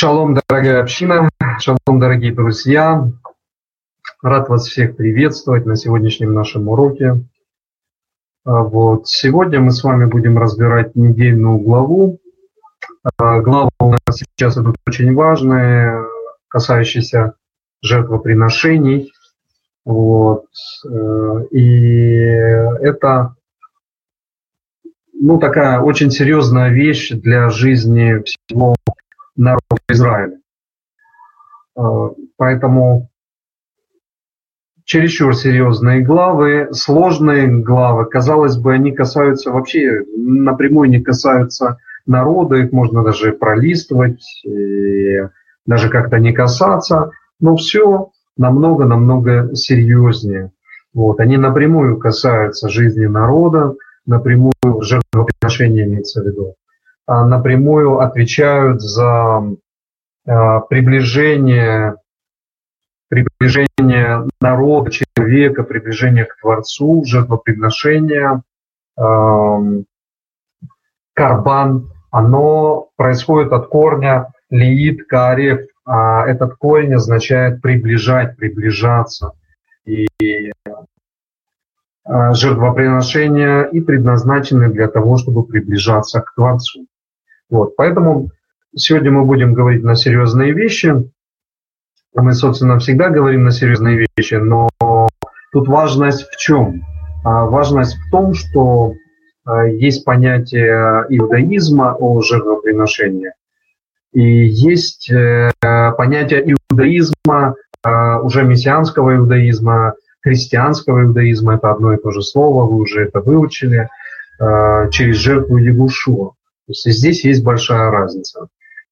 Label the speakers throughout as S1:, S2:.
S1: Шалом, дорогая община, шалом, дорогие друзья. Рад вас всех приветствовать на сегодняшнем нашем уроке. А, вот. Сегодня мы с вами будем разбирать недельную главу. А, глава у нас сейчас идут очень важные, касающиеся жертвоприношений. Вот. Э, и это ну, такая очень серьезная вещь для жизни всего народа Израиля. Э, поэтому чересчур серьезные главы, сложные главы, казалось бы, они касаются вообще, напрямую не касаются народа, их можно даже пролистывать, даже как-то не касаться, но все намного-намного серьезнее. Вот, они напрямую касаются жизни народа, напрямую жертвоприношения имеется в виду, напрямую отвечают за а, приближение, приближение народа, человека, приближение к Творцу, жертвоприношения, карбан, оно происходит от корня лиит, карев. А этот корень означает приближать, приближаться. И жертвоприношения и предназначены для того, чтобы приближаться к Творцу. Вот, поэтому сегодня мы будем говорить на серьезные вещи. Мы, собственно, всегда говорим на серьезные вещи, но тут важность в чем? А важность в том, что э, есть понятие иудаизма о жертвоприношении, и есть э, понятие иудаизма, уже мессианского иудаизма, христианского иудаизма, это одно и то же слово, вы уже это выучили, через жертву Ягушуа. То есть здесь есть большая разница.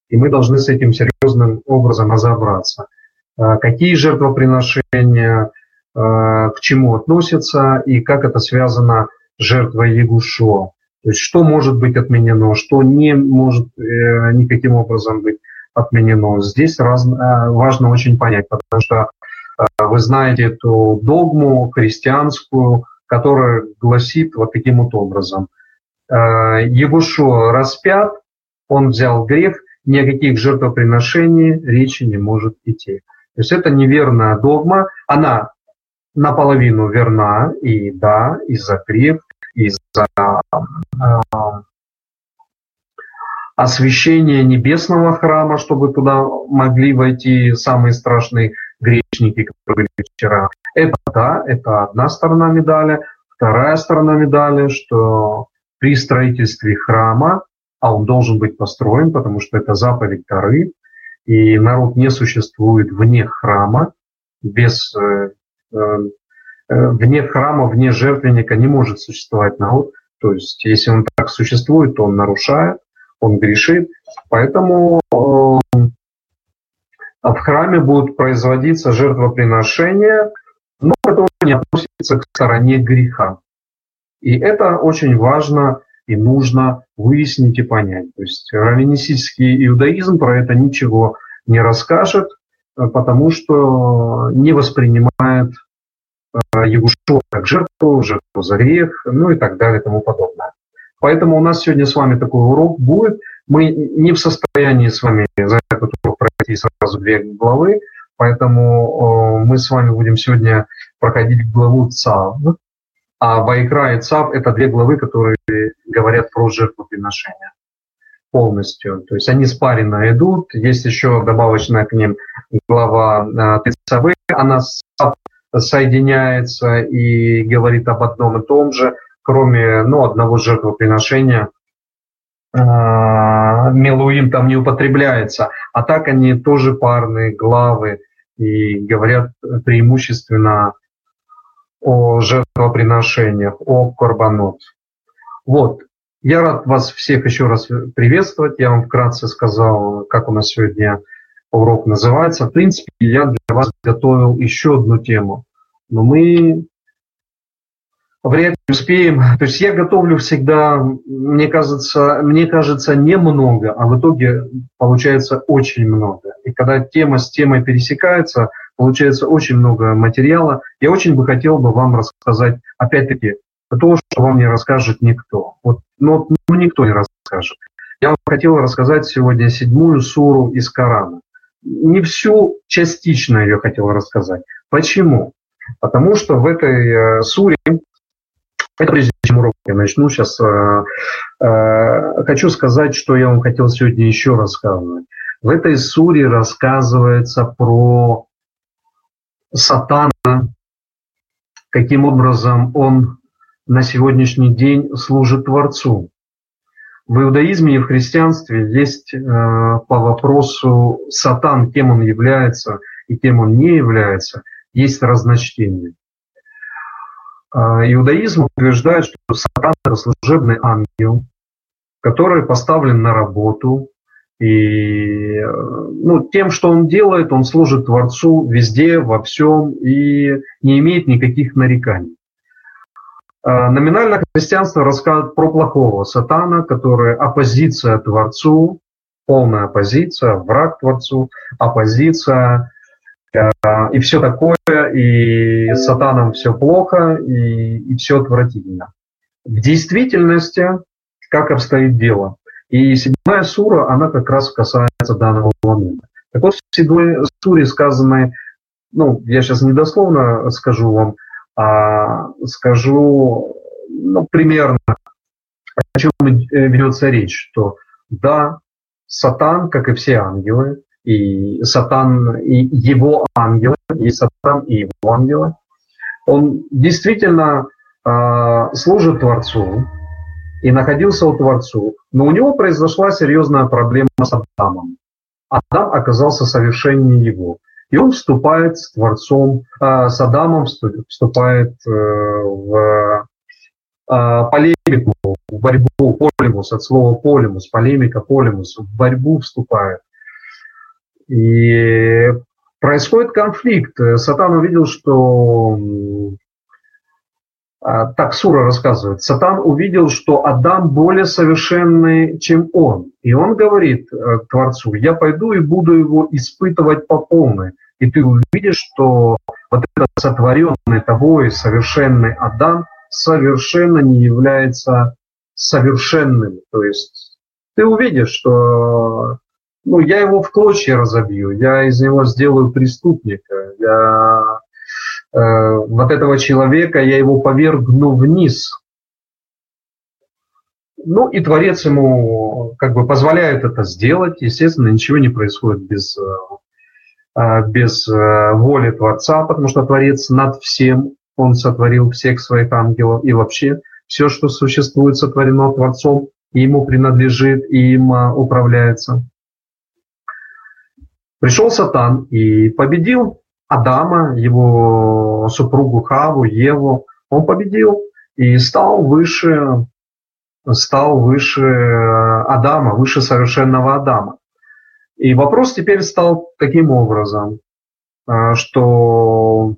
S1: И мы должны с этим серьезным образом разобраться. Э, какие жертвоприношения, э, к чему относятся и как это связано с жертвой Ягушуа. То есть что может быть отменено, что не может никаким образом быть отменено. Здесь раз, важно очень понять, потому что Э, вы знаете эту догму христианскую, которая гласит вот таким вот образом. Э, Егушо распят, он взял грех, ни о каких жертвоприношений речи не может идти. То есть это неверная догма, она наполовину верна, и да, из-за грех, из-за э, освящения небесного храма, чтобы туда могли войти самые страшные грешники, которые были вчера. Это да, это одна сторона медали. Вторая сторона медали, что при строительстве храма, а он должен быть построен, потому что это заповедь Торы, и народ не существует вне храма, без, э, э, э, вне храма, вне жертвенника не может существовать народ. То есть, если он так существует, то он нарушает, он грешит. Поэтому э, в храме будут производиться жертвоприношения, но которые не относятся к стороне греха. И это очень важно и нужно выяснить и понять. То есть раввинистический иудаизм про это ничего не расскажет, потому что не воспринимает Ягушо как жертву, жертву за грех, ну и так далее и тому подобное. Поэтому у нас сегодня с вами такой урок будет. Мы не в состоянии с вами за этот урок пройти сразу две главы, поэтому мы с вами будем сегодня проходить главу ЦАВ. А Вайкра и ЦАВ – это две главы, которые говорят про жертвоприношение полностью. То есть они спаренно идут. Есть еще добавочная к ним глава а, ТЦВ. Она соединяется и говорит об одном и том же – кроме ну, одного жертвоприношения, а, Милуим там не употребляется. А так они тоже парные главы и говорят преимущественно о жертвоприношениях, о корбанот. Вот. Я рад вас всех еще раз приветствовать. Я вам вкратце сказал, как у нас сегодня урок называется. В принципе, я для вас готовил еще одну тему. Но мы вряд ли успеем. То есть я готовлю всегда, мне кажется, мне кажется, немного, а в итоге получается очень много. И когда тема с темой пересекается, получается очень много материала. Я очень бы хотел бы вам рассказать, опять-таки, то, что вам не расскажет никто. Вот, ну, ну, никто не расскажет. Я вам хотел рассказать сегодня седьмую суру из Корана. Не всю, частично ее хотел рассказать. Почему? Потому что в этой суре, это прежде чем урок я начну, сейчас э, э, хочу сказать, что я вам хотел сегодня еще рассказывать. В этой суре рассказывается про сатана, каким образом он на сегодняшний день служит Творцу. В иудаизме и в христианстве есть э, по вопросу сатан, кем он является и кем он не является, есть разночтение. Э, иудаизм утверждает, что сатан – это служебный ангел, который поставлен на работу, и ну, тем, что он делает, он служит Творцу везде, во всем и не имеет никаких нареканий. Э, номинально христианство рассказывает про плохого сатана, который оппозиция Творцу, полная оппозиция, враг Творцу, оппозиция э, и все такое, и сатаном все плохо, и, и все отвратительно. В действительности, как обстоит дело? И седьмая сура, она как раз касается данного момента. Так вот, в седьмой суре сказано, ну, я сейчас недословно скажу вам, а скажу, ну, примерно, о чем ведется речь, что да, Сатан, как и все ангелы, и Сатан, и его ангелы, и Сатан, и его ангелы, он действительно э, служит Творцу, и находился у Творцу. Но у него произошла серьезная проблема с Адамом. Адам оказался совершеннее его. И он вступает с Творцом, э, с Адамом вступает э, в э, полемику, в борьбу, полемус, от слова полемус, полемика, полемус, в борьбу вступает. И происходит конфликт. Сатан увидел, что так Сура рассказывает, Сатан увидел, что Адам более совершенный, чем он. И он говорит э, Творцу, я пойду и буду его испытывать по полной. И ты увидишь, что вот этот сотворенный тобой совершенный Адам совершенно не является совершенным. То есть ты увидишь, что ну, я его в клочья разобью, я из него сделаю преступника, я вот этого человека, я его повергну вниз. Ну и Творец ему как бы позволяет это сделать. Естественно, ничего не происходит без, э, э, без воли Творца, потому что Творец над всем, Он сотворил всех своих ангелов и вообще все, что существует, сотворено Творцом, и ему принадлежит, и им управляется. Пришел Сатан и победил Адама, его супругу Хаву, Еву, он победил и стал выше, стал выше Адама, выше совершенного Адама. И вопрос теперь стал таким образом, э, что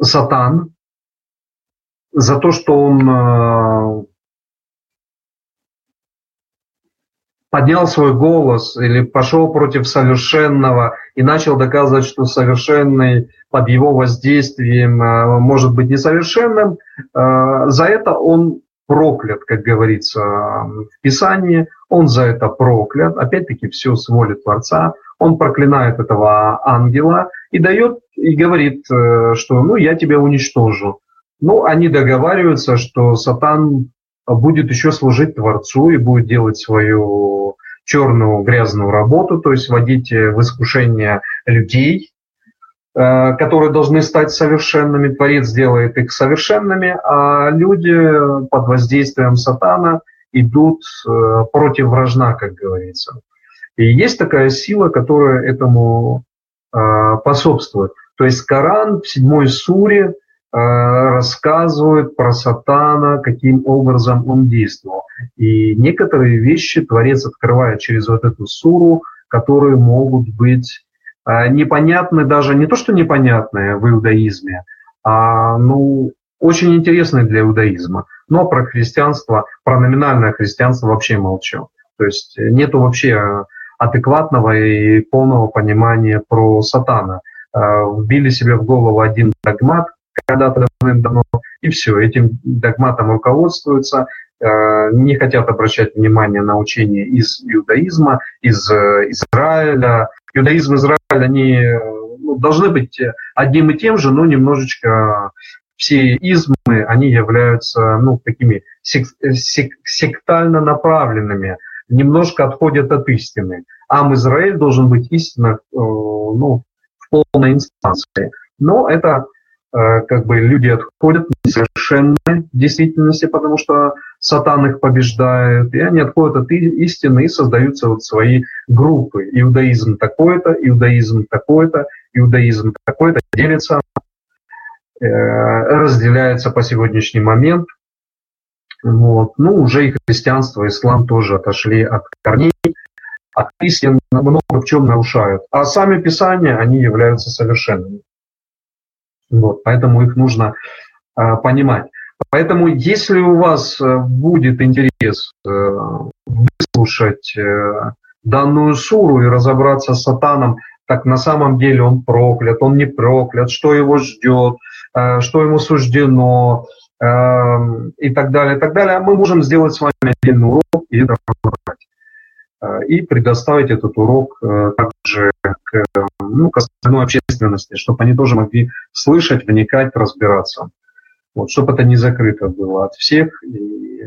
S1: Сатан за то, что он э, поднял свой голос или пошел против совершенного и начал доказывать, что совершенный под его воздействием э, может быть несовершенным, э, за это он проклят, как говорится в Писании, он за это проклят, опять-таки все с воли Творца, он проклинает этого ангела и дает, и говорит, э, что ну я тебя уничтожу. Ну, они договариваются, что Сатан будет еще служить Творцу и будет делать свою черную грязную работу, то есть вводить в искушение людей, э, которые должны стать совершенными. Творец делает их совершенными, а люди под воздействием сатана идут э, против вражна, как говорится. И есть такая сила, которая этому э, способствует. То есть Коран в седьмой суре Э, рассказывают про сатана, каким образом он действовал. И некоторые вещи Творец открывает через вот эту суру, которые могут быть э, непонятны даже, не то что непонятные в иудаизме, а ну, очень интересные для иудаизма. Но про христианство, про номинальное христианство вообще молчу. То есть нету вообще адекватного и полного понимания про сатана. Э, вбили себе в голову один догмат, когда-то давным-давно, и все, этим догматом руководствуются, не хотят обращать внимание на учения из иудаизма, из Израиля. Иудаизм и Израиль, они ну, должны быть одним и тем же, но немножечко все измы, они являются ну, такими сек сек сектально направленными, немножко отходят от истины. Ам Израиль должен быть истинно ну, в полной инстанции. Но это Э, как бы люди отходят несовершенной действительности, потому что сатан их побеждает, и они отходят от истины и создаются вот свои группы. Иудаизм такой-то, иудаизм такой-то, иудаизм такой-то делится, э, разделяется по сегодняшний момент. Вот. Ну, уже и христианство, и ислам тоже отошли от корней, от истин много в чем нарушают. А сами писания, они являются совершенными. Вот, поэтому их нужно э, понимать. Поэтому, если у вас э, будет интерес э, выслушать э, данную суру и разобраться с сатаном, так на самом деле он проклят, он не проклят, что его ждет, э, что ему суждено э, и так далее, и так далее, мы можем сделать с вами отдельный урок и разобрать. Э, и предоставить этот урок э, также к, ну, к остальной общественности, чтобы они тоже могли слышать, вникать, разбираться. Вот, чтобы это не закрыто было от всех. И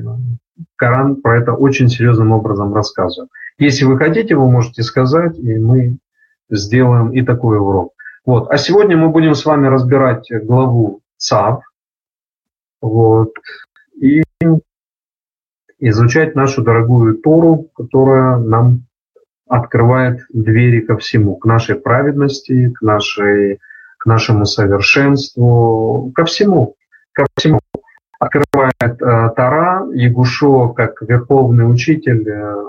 S1: Коран про это очень серьезным образом рассказывает. Если вы хотите, вы можете сказать, и мы сделаем и такой урок. Вот. А сегодня мы будем с вами разбирать главу ЦАВ. Вот. И изучать нашу дорогую Тору, которая нам открывает двери ко всему, к нашей праведности, к, нашей, к нашему совершенству, ко всему, ко всему. Открывает э, Тара, Ягушо, как верховный учитель, э,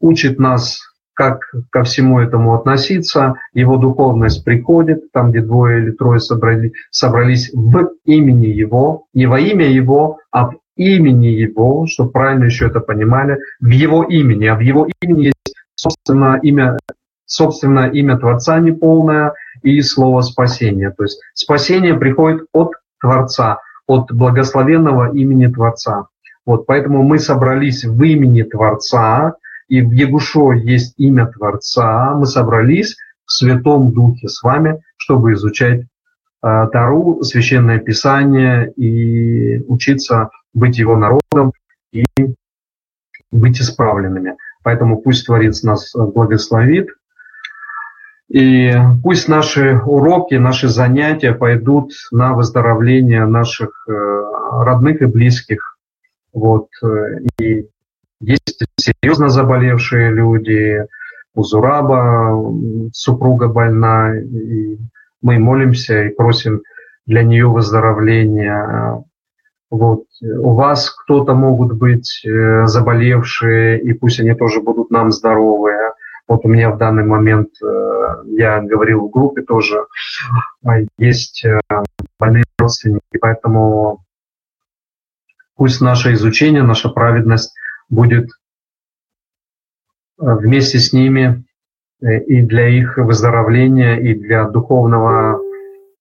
S1: учит нас как ко всему этому относиться. Его духовность приходит, там, где двое или трое собрали, собрались в имени Его, не во имя Его, а в имени Его, чтобы правильно еще это понимали, в Его имени. А в Его имени есть, собственно, имя, собственно, имя Творца неполное и слово спасения. То есть спасение приходит от Творца, от благословенного имени Творца. Вот, поэтому мы собрались в имени Творца, и в Егушо есть имя Творца. Мы собрались в Святом Духе с вами, чтобы изучать Тару, Священное Писание и учиться быть его народом и быть исправленными. Поэтому пусть Творец нас благословит. И пусть наши уроки, наши занятия пойдут на выздоровление наших э, родных и близких. Вот. Э, и есть серьезно заболевшие люди, у Зураба супруга больна, и мы молимся и просим для нее выздоровления. Вот. У вас кто-то могут быть э, заболевшие, и пусть они тоже будут нам здоровые. Вот у меня в данный момент, э, я говорил в группе тоже, есть э, больные родственники, поэтому пусть наше изучение, наша праведность будет вместе с ними и для их выздоровления, и для духовного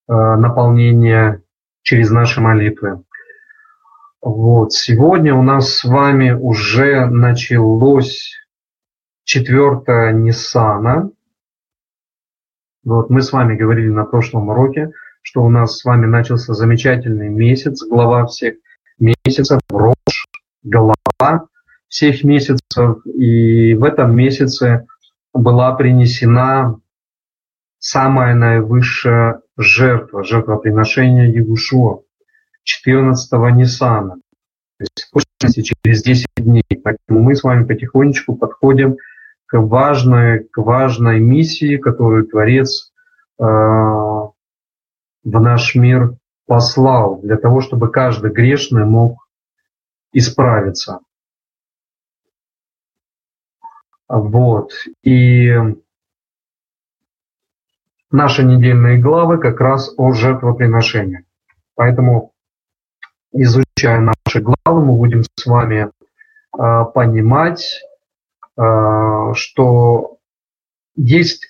S1: наполнения через наши молитвы. Вот. Сегодня у нас с вами уже началось четвертое Ниссана. Вот мы с вами говорили на прошлом уроке, что у нас с вами начался замечательный месяц, глава всех месяцев, Рош, глава всех месяцев. И в этом месяце была принесена самая наивысшая жертва, жертвоприношение Ягушуа. 14-го Ниссана. То есть, через 10 дней. Поэтому мы с вами потихонечку подходим к важной, к важной миссии, которую Творец э, в наш мир послал для того, чтобы каждый грешный мог исправиться. Вот. И наши недельные главы как раз о жертвоприношении. Поэтому изучая наши главы, мы будем с вами э, понимать, э, что есть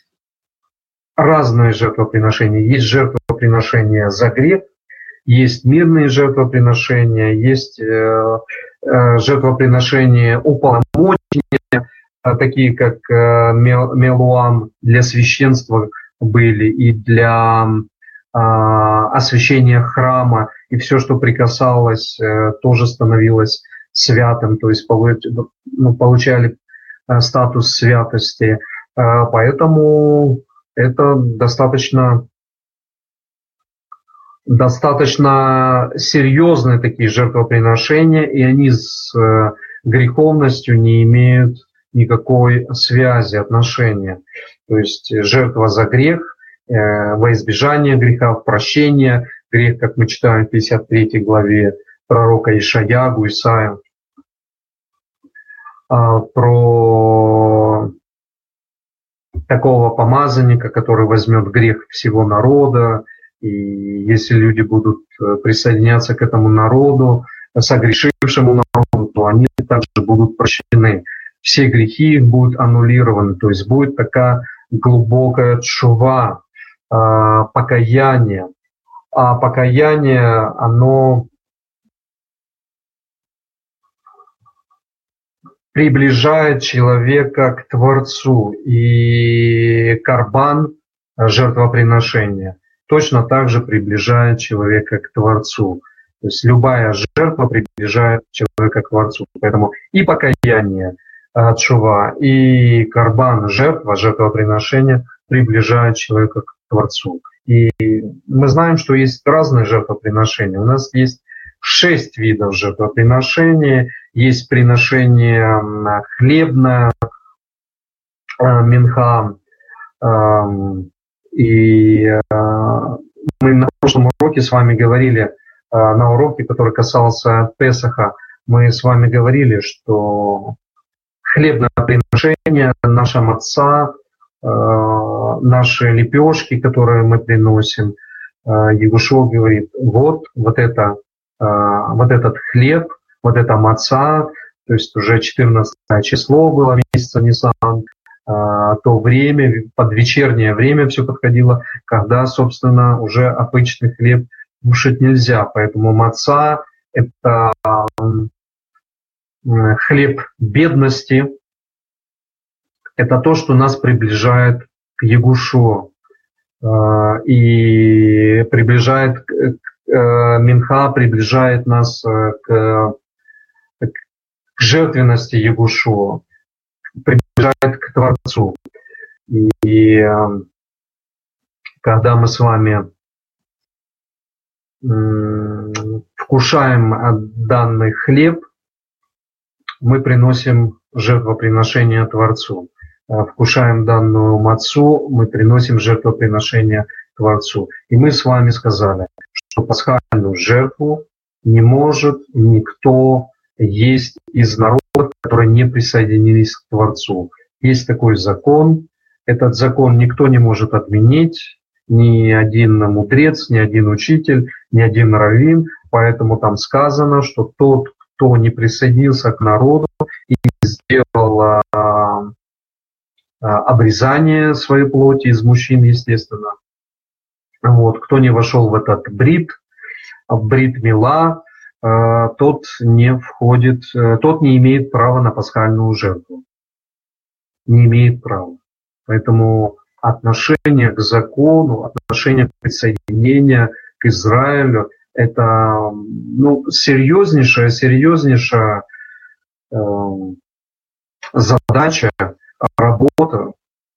S1: разные жертвоприношения. Есть жертвоприношения за грех, Есть мирные жертвоприношения, есть э, э, жертвоприношения уполномочения, такие как Мелуам для священства были и для освящения храма, и все, что прикасалось, тоже становилось святым, то есть ну, получали статус святости. Поэтому это достаточно достаточно серьезные такие жертвоприношения, и они с э, греховностью не имеют никакой связи, отношения. То есть жертва за грех, э, во избежание греха, в прощение грех, как мы читаем в 53 главе пророка Ишаягу, Исаия, а, про такого помазанника, который возьмет грех всего народа, и если люди будут э, присоединяться к этому народу, согрешившему народу, то они также будут прощены. Все грехи будут аннулированы, то есть будет такая глубокая чува, а, покаяние. А покаяние, оно приближает человека к Творцу. И карбан, жертвоприношение, точно так же приближает человека к Творцу. То есть любая жертва приближает человека к Творцу. Поэтому и покаяние, от шува, и карбан, жертва, жертвоприношение приближает человека к Творцу. И мы знаем, что есть разные жертвоприношения. У нас есть шесть видов жертвоприношения. Есть приношение хлебное, э, минха, эм, и э, мы на прошлом уроке с вами говорили, э, на уроке, который касался Песаха, мы с вами говорили, что хлебное приношение нашим отца, наши лепешки, которые мы приносим, Егушо говорит, вот, вот это а, вот этот хлеб, вот эта маца, то есть уже 14 число было месяца Нисан, то время, под вечернее время все подходило, когда, собственно, уже обычный хлеб кушать нельзя. Поэтому маца – это хлеб бедности, это то, что нас приближает к Ягушу а, и приближает к Э, Минха приближает нас э, к, к жертвенности Ягушуа, приближает к Творцу. И э, когда мы с вами вкушаем данный хлеб, мы приносим жертвоприношение Творцу. Вкушаем данную мацу, мы приносим жертвоприношение Творцу. И мы с вами сказали, что пасхальную жертву не может никто есть из народа, которые не присоединились к Творцу. Есть такой закон. Этот закон никто не может отменить, ни один мудрец, ни один учитель, ни один раввин. Поэтому там сказано, что тот, кто не присоединился к народу и сделал а, а, обрезание своей плоти из мужчин, естественно, вот, кто не вошел в этот брит, брит мила, э, тот не входит, э, тот не имеет права на пасхальную жертву. Не имеет права. Поэтому отношение к закону, отношение к присоединению к Израилю – это ну, серьезнейшая, серьезнейшая э, задача, работа,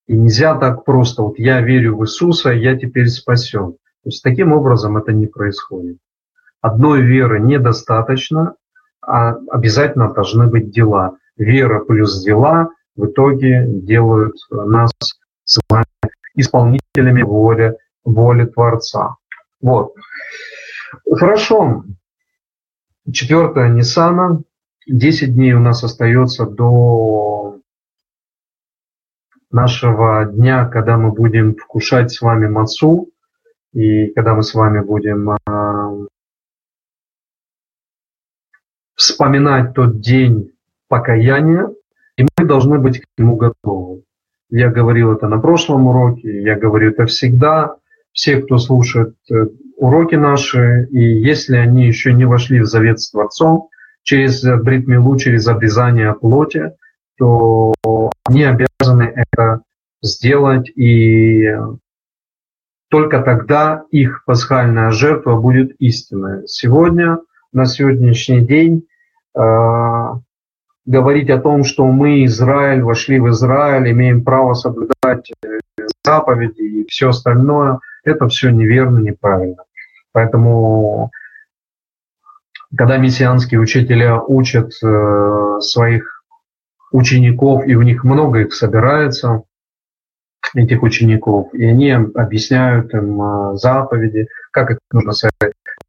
S1: и нельзя так просто, вот я верю в Иисуса, я теперь спасен. То есть таким образом это не происходит. Одной веры недостаточно, а обязательно должны быть дела. Вера плюс дела в итоге делают нас с вами исполнителями воли, воли Творца. Вот. Хорошо. Четвертое Ниссана. Десять дней у нас остается до нашего дня, когда мы будем вкушать с вами мацу, и когда мы с вами будем э, вспоминать тот день покаяния, и мы должны быть к нему готовы. Я говорил это на прошлом уроке, я говорю это всегда. Все, кто слушает э, уроки наши, и если они еще не вошли в завет с Творцом, через бритмилу, через обрезание плоти, то они обязаны это сделать, и только тогда их пасхальная жертва будет истинной. Сегодня, на сегодняшний день, э, говорить о том, что мы, Израиль, вошли в Израиль, имеем право соблюдать э, заповеди и все остальное, это все неверно, неправильно. Поэтому, когда мессианские учителя учат э, своих учеников, и у них много их собирается, этих учеников, и они объясняют им э, заповеди, как их нужно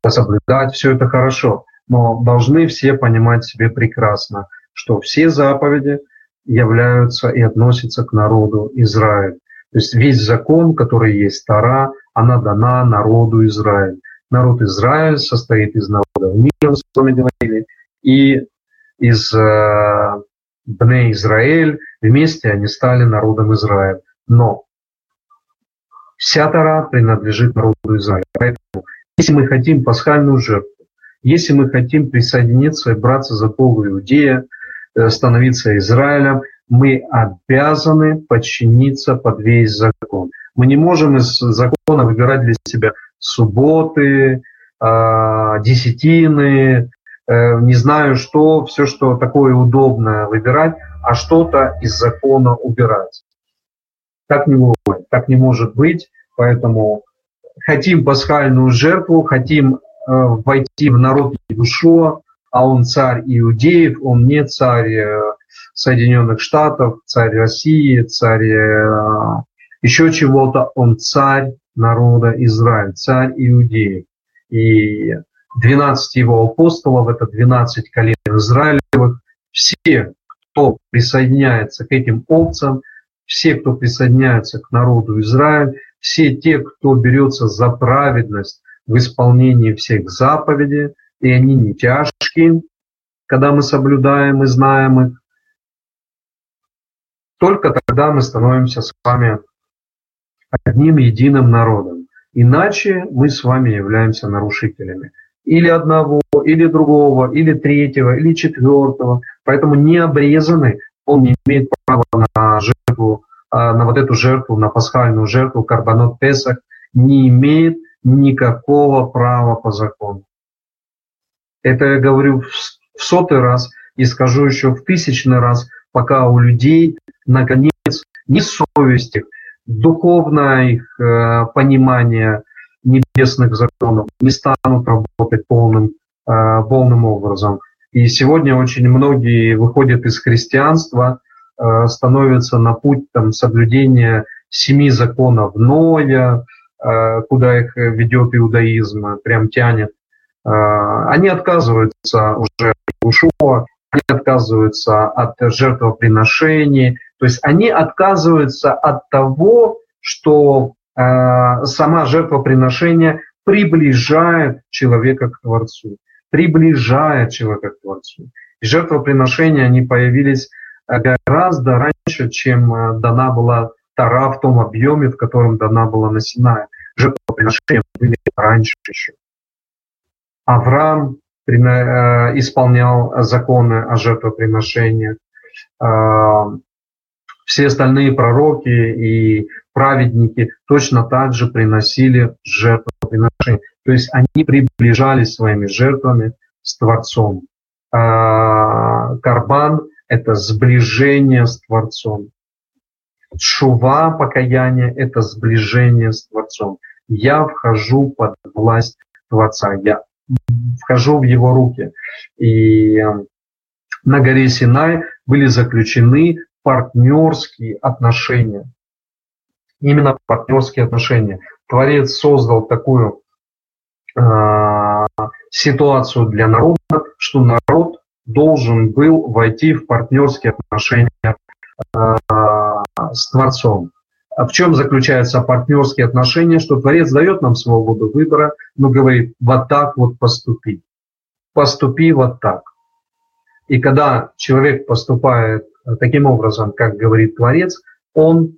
S1: соблюдать, все это хорошо, но должны все понимать себе прекрасно, что все заповеди являются и относятся к народу Израиль. То есть весь закон, который есть Тара, она дана народу Израиль. Народ Израиль состоит из народов мира, с вами говорили, и из э, Бне Израиль, вместе они стали народом Израиль. Но вся Тара принадлежит народу Израиля. Поэтому, если мы хотим пасхальную жертву, если мы хотим присоединиться и браться за Бога Иудея, э, становиться Израилем, мы обязаны подчиниться под весь закон. Мы не можем из закона выбирать для себя субботы, а, десятины, э, не знаю что, все, что такое удобное выбирать, а что-то из закона убирать. Так не бывает, так не может быть, поэтому хотим пасхальную жертву, хотим э, войти в народ Иешуа, а он царь иудеев, он не царь э, Соединенных Штатов, царь России, царь еще чего-то, он царь народа Израиль, царь иудеев. И 12 его апостолов, это 12 колен Израилевых, все, кто присоединяется к этим овцам, все, кто присоединяется к народу Израиль, все те, кто берется за праведность в исполнении всех заповедей, и они не тяжкие, когда мы соблюдаем и знаем их, только тогда мы становимся с вами одним единым народом. Иначе мы с вами являемся нарушителями. Или одного, или другого, или третьего, или четвертого. Поэтому необрезанный, он не имеет права на жертву, а, на вот эту жертву, на пасхальную жертву, карбонот Песах, не имеет никакого права по закону. Это я говорю в сотый раз и скажу еще в тысячный раз, пока у людей, наконец, не совесть их, духовное их э, понимание небесных законов не станут работать полным, э, полным образом. И сегодня очень многие выходят из христианства, э, становятся на путь там, соблюдения семи законов Ноя, э, куда их ведет иудаизм, прям тянет. Э, они отказываются уже от Ушуа, они отказываются от жертвоприношений, то есть они отказываются от того, что э, сама жертвоприношение приближает человека к Творцу, приближает человека к Творцу. И жертвоприношения, они появились гораздо раньше, чем э, дана была Тара в том объеме, в котором дана была на Синае. Жертвоприношения были раньше еще. Авраам э, исполнял законы о жертвоприношениях. Все остальные пророки и праведники точно так же приносили жертвоприношения. То есть они приближались своими жертвами с Творцом. А карбан – это сближение с Творцом. Шува, покаяние – это сближение с Творцом. Я вхожу под власть Творца, я вхожу в его руки. И э, на горе Синай были заключены партнерские отношения. Именно партнерские отношения. Творец создал такую э, ситуацию для народа, что народ должен был войти в партнерские отношения э, с Творцом. А в чем заключаются партнерские отношения? Что Творец дает нам свободу выбора, но говорит, вот так вот поступи. Поступи вот так. И когда человек поступает таким образом, как говорит Творец, он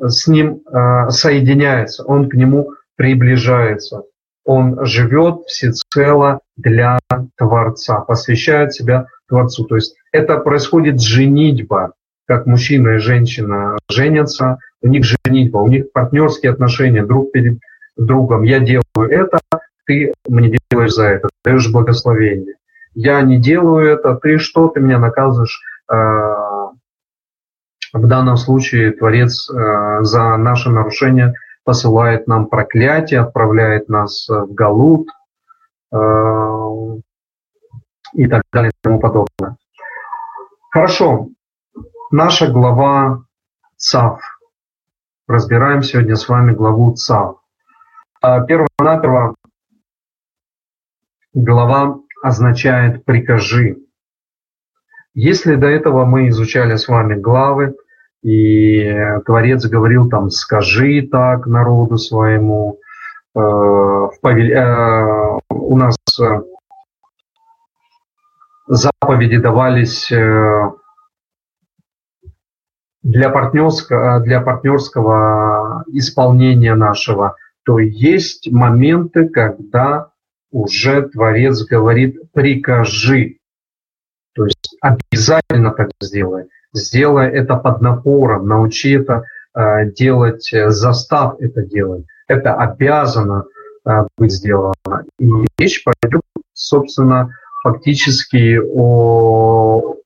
S1: с ним э, соединяется, он к нему приближается. Он живет всецело для Творца, посвящает себя Творцу. То есть это происходит женитьба, как мужчина и женщина женятся, у них женитьба, у них партнерские отношения друг перед другом. Я делаю это, ты мне делаешь за это, даешь благословение. Я не делаю это, ты что, ты меня наказываешь? А, в данном случае Творец а, за наше нарушение посылает нам проклятие, отправляет нас в Галут и так далее и тому подобное. Хорошо. Наша глава ЦАВ. Разбираем сегодня с вами главу ЦАВ. Перво-наперво глава означает «прикажи». Если до этого мы изучали с вами главы, и Творец говорил там «скажи так народу своему», э, в повель... э, у нас э, заповеди давались э, для партнерского, для партнерского исполнения нашего, то есть моменты, когда уже Творец говорит «прикажи». То есть обязательно так сделай. Сделай это под напором, научи это э, делать, э, застав это делать. Это обязано э, быть сделано. И речь пойдет, собственно, фактически о,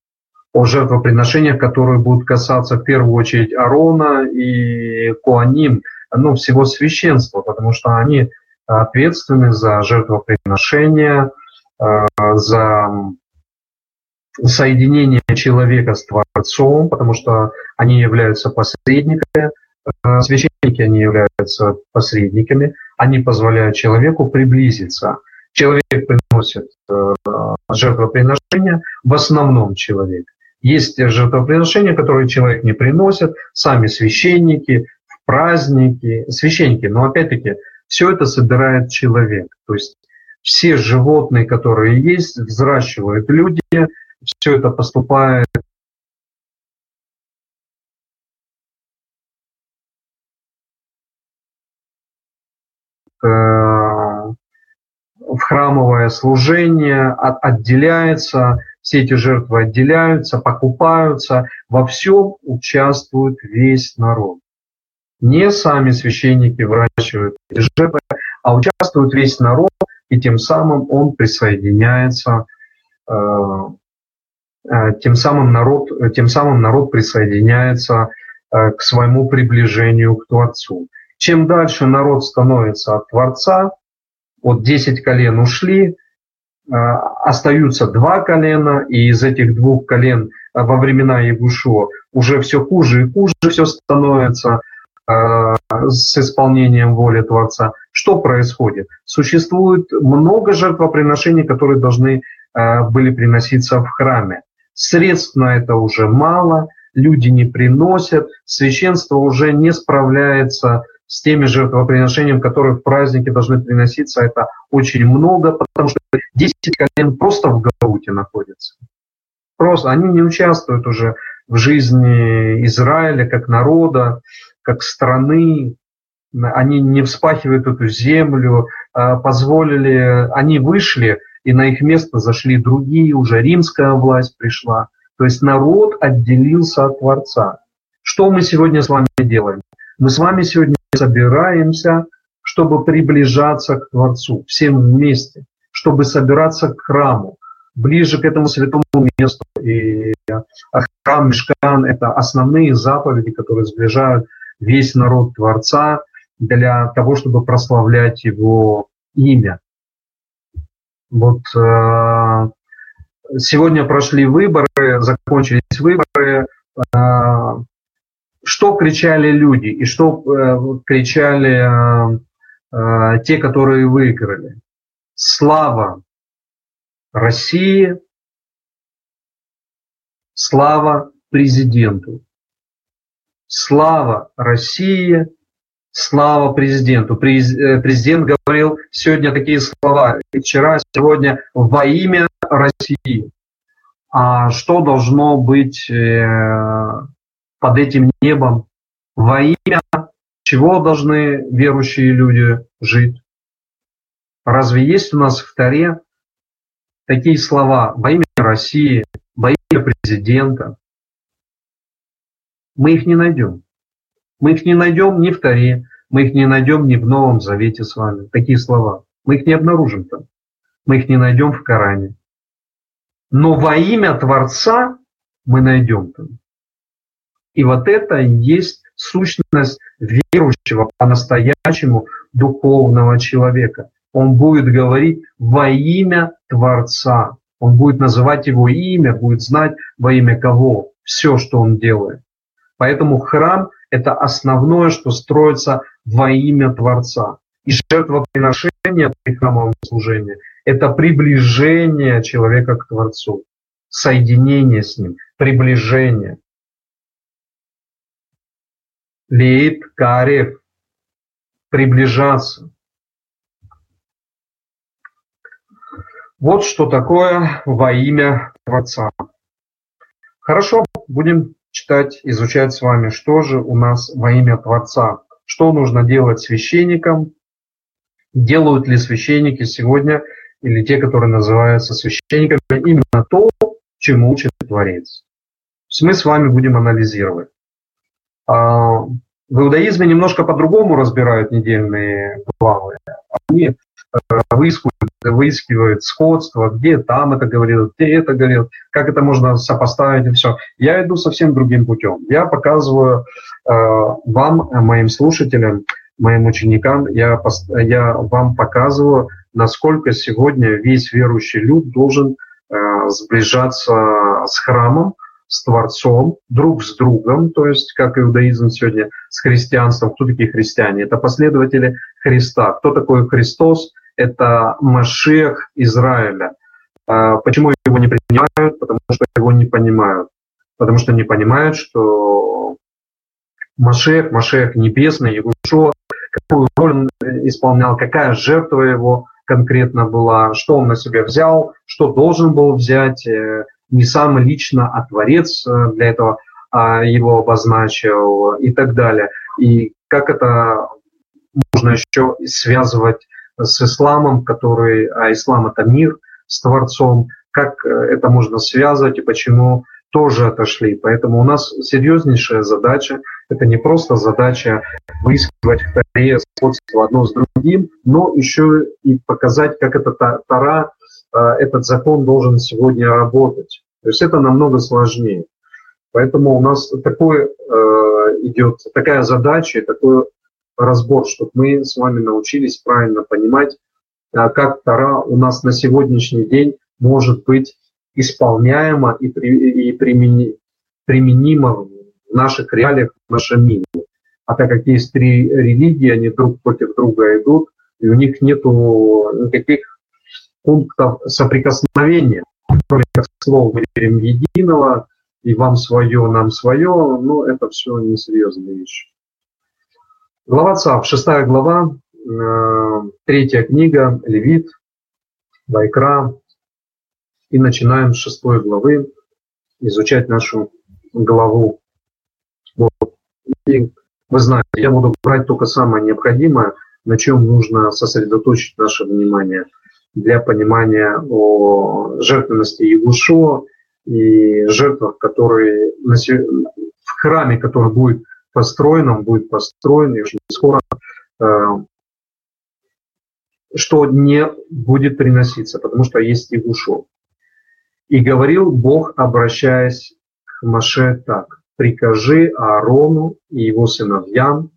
S1: о жертвоприношениях, которые будут касаться в первую очередь Арона и Куаним, ну, всего священства, потому что они ответственны за жертвоприношение, э, за соединение человека с Творцом, потому что они являются посредниками, э, священники они являются посредниками, они позволяют человеку приблизиться. Человек приносит э, жертвоприношение, в основном человек. Есть жертвоприношения, которые человек не приносит, сами священники, в праздники, священники, но опять-таки все это собирает человек. То есть все животные, которые есть, взращивают люди, все это поступает в храмовое служение, отделяется, все эти жертвы отделяются, покупаются, во всем участвует весь народ. Не сами священники выращивают жертвы, а участвует весь народ, и тем самым он присоединяется, э, э, тем самым народ, тем самым народ присоединяется э, к своему приближению к Творцу. Чем дальше народ становится от Творца, вот 10 колен ушли, остаются два колена, и из этих двух колен во времена Ягушо уже все хуже и хуже все становится, Э, с исполнением воли Творца. Что происходит? Существует много жертвоприношений, которые должны э, были приноситься в храме. Средств на это уже мало, люди не приносят, священство уже не справляется с теми жертвоприношениями, которые в празднике должны приноситься. Это очень много, потому что 10 колен просто в Гауте находятся. Просто они не участвуют уже в жизни Израиля как народа, как страны, они не вспахивают эту землю, а позволили, они вышли, и на их место зашли другие, уже римская власть пришла. То есть народ отделился от Творца. Что мы сегодня с вами делаем? Мы с вами сегодня собираемся, чтобы приближаться к Творцу, всем вместе, чтобы собираться к храму, ближе к этому святому месту. И храм Мешкан – это основные заповеди, которые сближают весь народ Творца для того, чтобы прославлять его имя. Вот э, сегодня прошли выборы, закончились выборы. Э, что кричали люди и что э, кричали те, которые выиграли? Слава России, слава президенту. Слава России, слава президенту. Э, президент говорил сегодня такие слова. Вчера, сегодня во имя России. А что должно быть э, под этим небом? Во имя чего должны верующие люди жить? Разве есть у нас в Таре такие слова во имя России, во имя президента? Мы их не найдем. Мы их не найдем ни в Таре, мы их не найдем ни в Новом Завете с вами. Такие слова. Мы их не обнаружим там. Мы их не найдем в Коране. Но во имя Творца мы найдем там. И вот это и есть сущность верующего по-настоящему духовного человека. Он будет говорить во имя Творца. Он будет называть его имя, будет знать во имя кого все, что он делает. Поэтому храм – это основное, что строится во имя Творца. И жертвоприношение при храмовом служении – это приближение человека к Творцу, соединение с Ним, приближение. Лейт карев – приближаться. Вот что такое во имя Творца. Хорошо, будем читать, изучать с вами, что же у нас во имя Творца. Что нужно делать священникам? Делают ли священники сегодня, или те, которые называются священниками, именно то, чему учит Творец? Мы с вами будем анализировать. А, в иудаизме немножко по-другому разбирают недельные главы. Они выискивают, выискивают сходство, где там это говорил, где это говорил, как это можно сопоставить и все. Я иду совсем другим путем. Я показываю э, вам, моим слушателям, моим ученикам, я, я вам показываю, насколько сегодня весь верующий люд должен э, сближаться с храмом, с Творцом, друг с другом, то есть как иудаизм сегодня с христианством. Кто такие христиане? Это последователи Христа. Кто такой Христос? Это Машех Израиля. А почему его не принимают? Потому что его не понимают. Потому что не понимают, что Машех, Машех небесный, Егушо, какую роль он исполнял, какая жертва его конкретно была, что он на себя взял, что должен был взять, э, не сам лично, а Творец э, для этого а, его обозначил и так далее. И как это можно еще связывать с исламом, который, а ислам это мир с Творцом, как э, это можно связывать и почему тоже отошли. Поэтому у нас серьезнейшая задача. Это не просто задача выискивать в Таре сходство одно с другим, но еще и показать, как эта Тара этот закон должен сегодня работать. То есть это намного сложнее. Поэтому у нас такой э, идет такая задача, такой разбор, чтобы мы с вами научились правильно понимать, э, как Тара у нас на сегодняшний день может быть исполняема и, при, и примени, применима в наших реалиях, в нашем мире. А так как есть три религии, они друг против друга идут, и у них нет никаких пунктов соприкосновения, кроме слов мы верим единого, и вам свое, нам свое, но это все несерьезные вещи. Глава ЦАВ, шестая глава, э, третья книга, Левит, Вайкра. И начинаем с шестой главы изучать нашу главу. Вот. И вы знаете, я буду брать только самое необходимое, на чем нужно сосредоточить наше внимание – для понимания о жертвенности Ягушо и жертвах, которые в храме, который будет построен, он будет построен и очень скоро, э, что не будет приноситься, потому что есть Ягушо. И говорил Бог, обращаясь к Маше так, «Прикажи Аарону и его сыновьям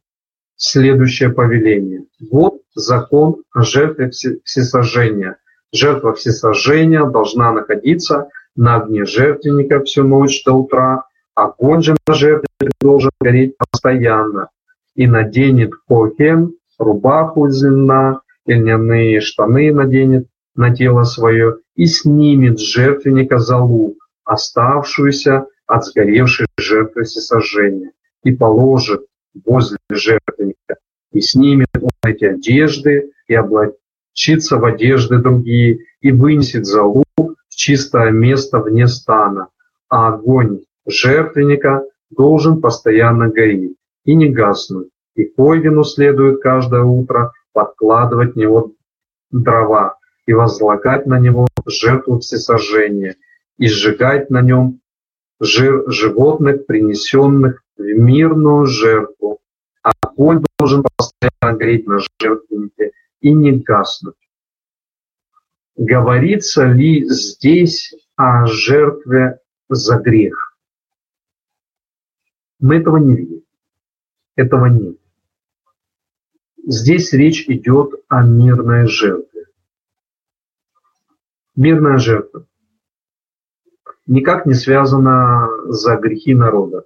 S1: следующее повеление. Вот закон о жертве всесожжения. Жертва всесожжения должна находиться на огне жертвенника всю ночь до утра. Огонь же на жертвеннике должен гореть постоянно. И наденет кохен рубаху из льна, и льняные штаны наденет на тело свое, и снимет с жертвенника залу, оставшуюся от сгоревшей жертвы всесожжения, и положит возле жертвенника, и снимет он эти одежды, и облачится в одежды другие, и вынесет залу в чистое место вне стана, а огонь жертвенника должен постоянно гореть и не гаснуть, и Койгину следует каждое утро подкладывать в него дрова и возлагать на него жертву всесожжения и сжигать на нем жир животных, принесенных в мирную жертву. Огонь должен постоянно гореть на жертвеннике и не гаснуть. Говорится ли здесь о жертве за грех? Мы этого не видим. Этого нет. Здесь речь идет о мирной жертве. Мирная жертва никак не связана за грехи народа.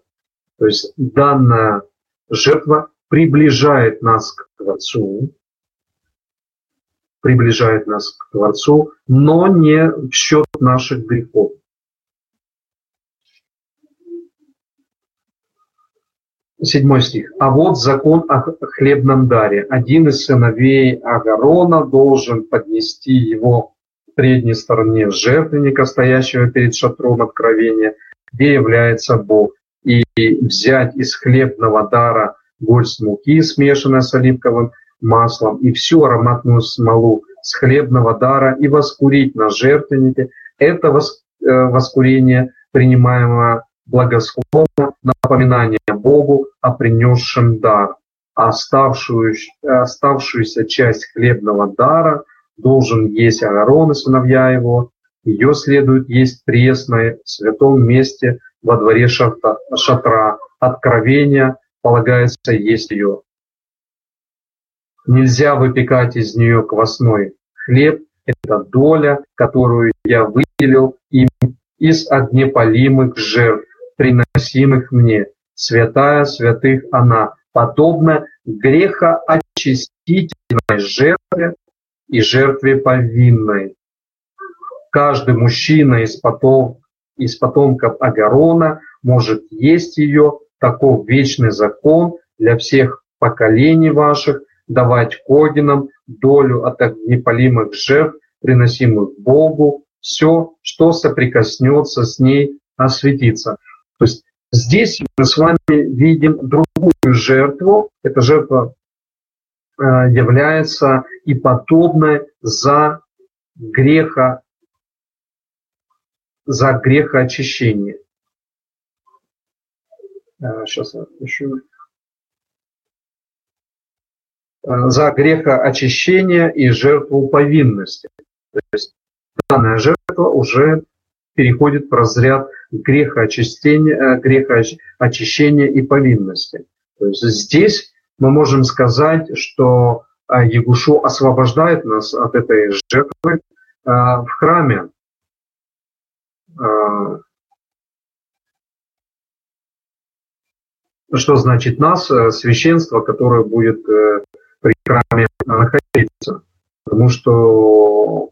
S1: То есть данная жертва приближает нас к Творцу, приближает нас к Творцу, но не в счет наших грехов. Седьмой стих. «А вот закон о хлебном даре. Один из сыновей Агарона должен поднести его предней стороне жертвенника, стоящего перед шатром откровения, где является Бог, и взять из хлебного дара горсть муки, смешанная с оливковым маслом, и всю ароматную смолу с хлебного дара, и воскурить на жертвеннике. Это э, воскурение, принимаемое благосклонно, напоминание Богу о принесшем дар. Оставшуюся, оставшуюся часть хлебного дара должен есть Аарон и сыновья его. Ее следует есть пресной в святом месте во дворе шатра. Откровения полагается есть ее. Нельзя выпекать из нее квасной хлеб. Это доля, которую я выделил им из огнепалимых жертв, приносимых мне. Святая святых она, подобно грехоочистительной жертве и жертве повинной. Каждый мужчина из, потом, из потомков Агарона может есть ее, таков вечный закон для всех поколений ваших, давать Когинам долю от огнепалимых жертв, приносимых Богу, все, что соприкоснется с ней, осветится. То есть здесь мы с вами видим другую жертву. Эта жертва э, является и подобной за греха, за грехоочищение. Сейчас я еще за грехоочищение и жертву повинности. То есть данная жертва уже переходит в разряд грехоочищения, э, грехоочищения и повинности. То есть здесь мы можем сказать, что э, Ягушу освобождает нас от этой жертвы э, в храме. Что значит нас? Священство, которое будет при храме находиться. Потому что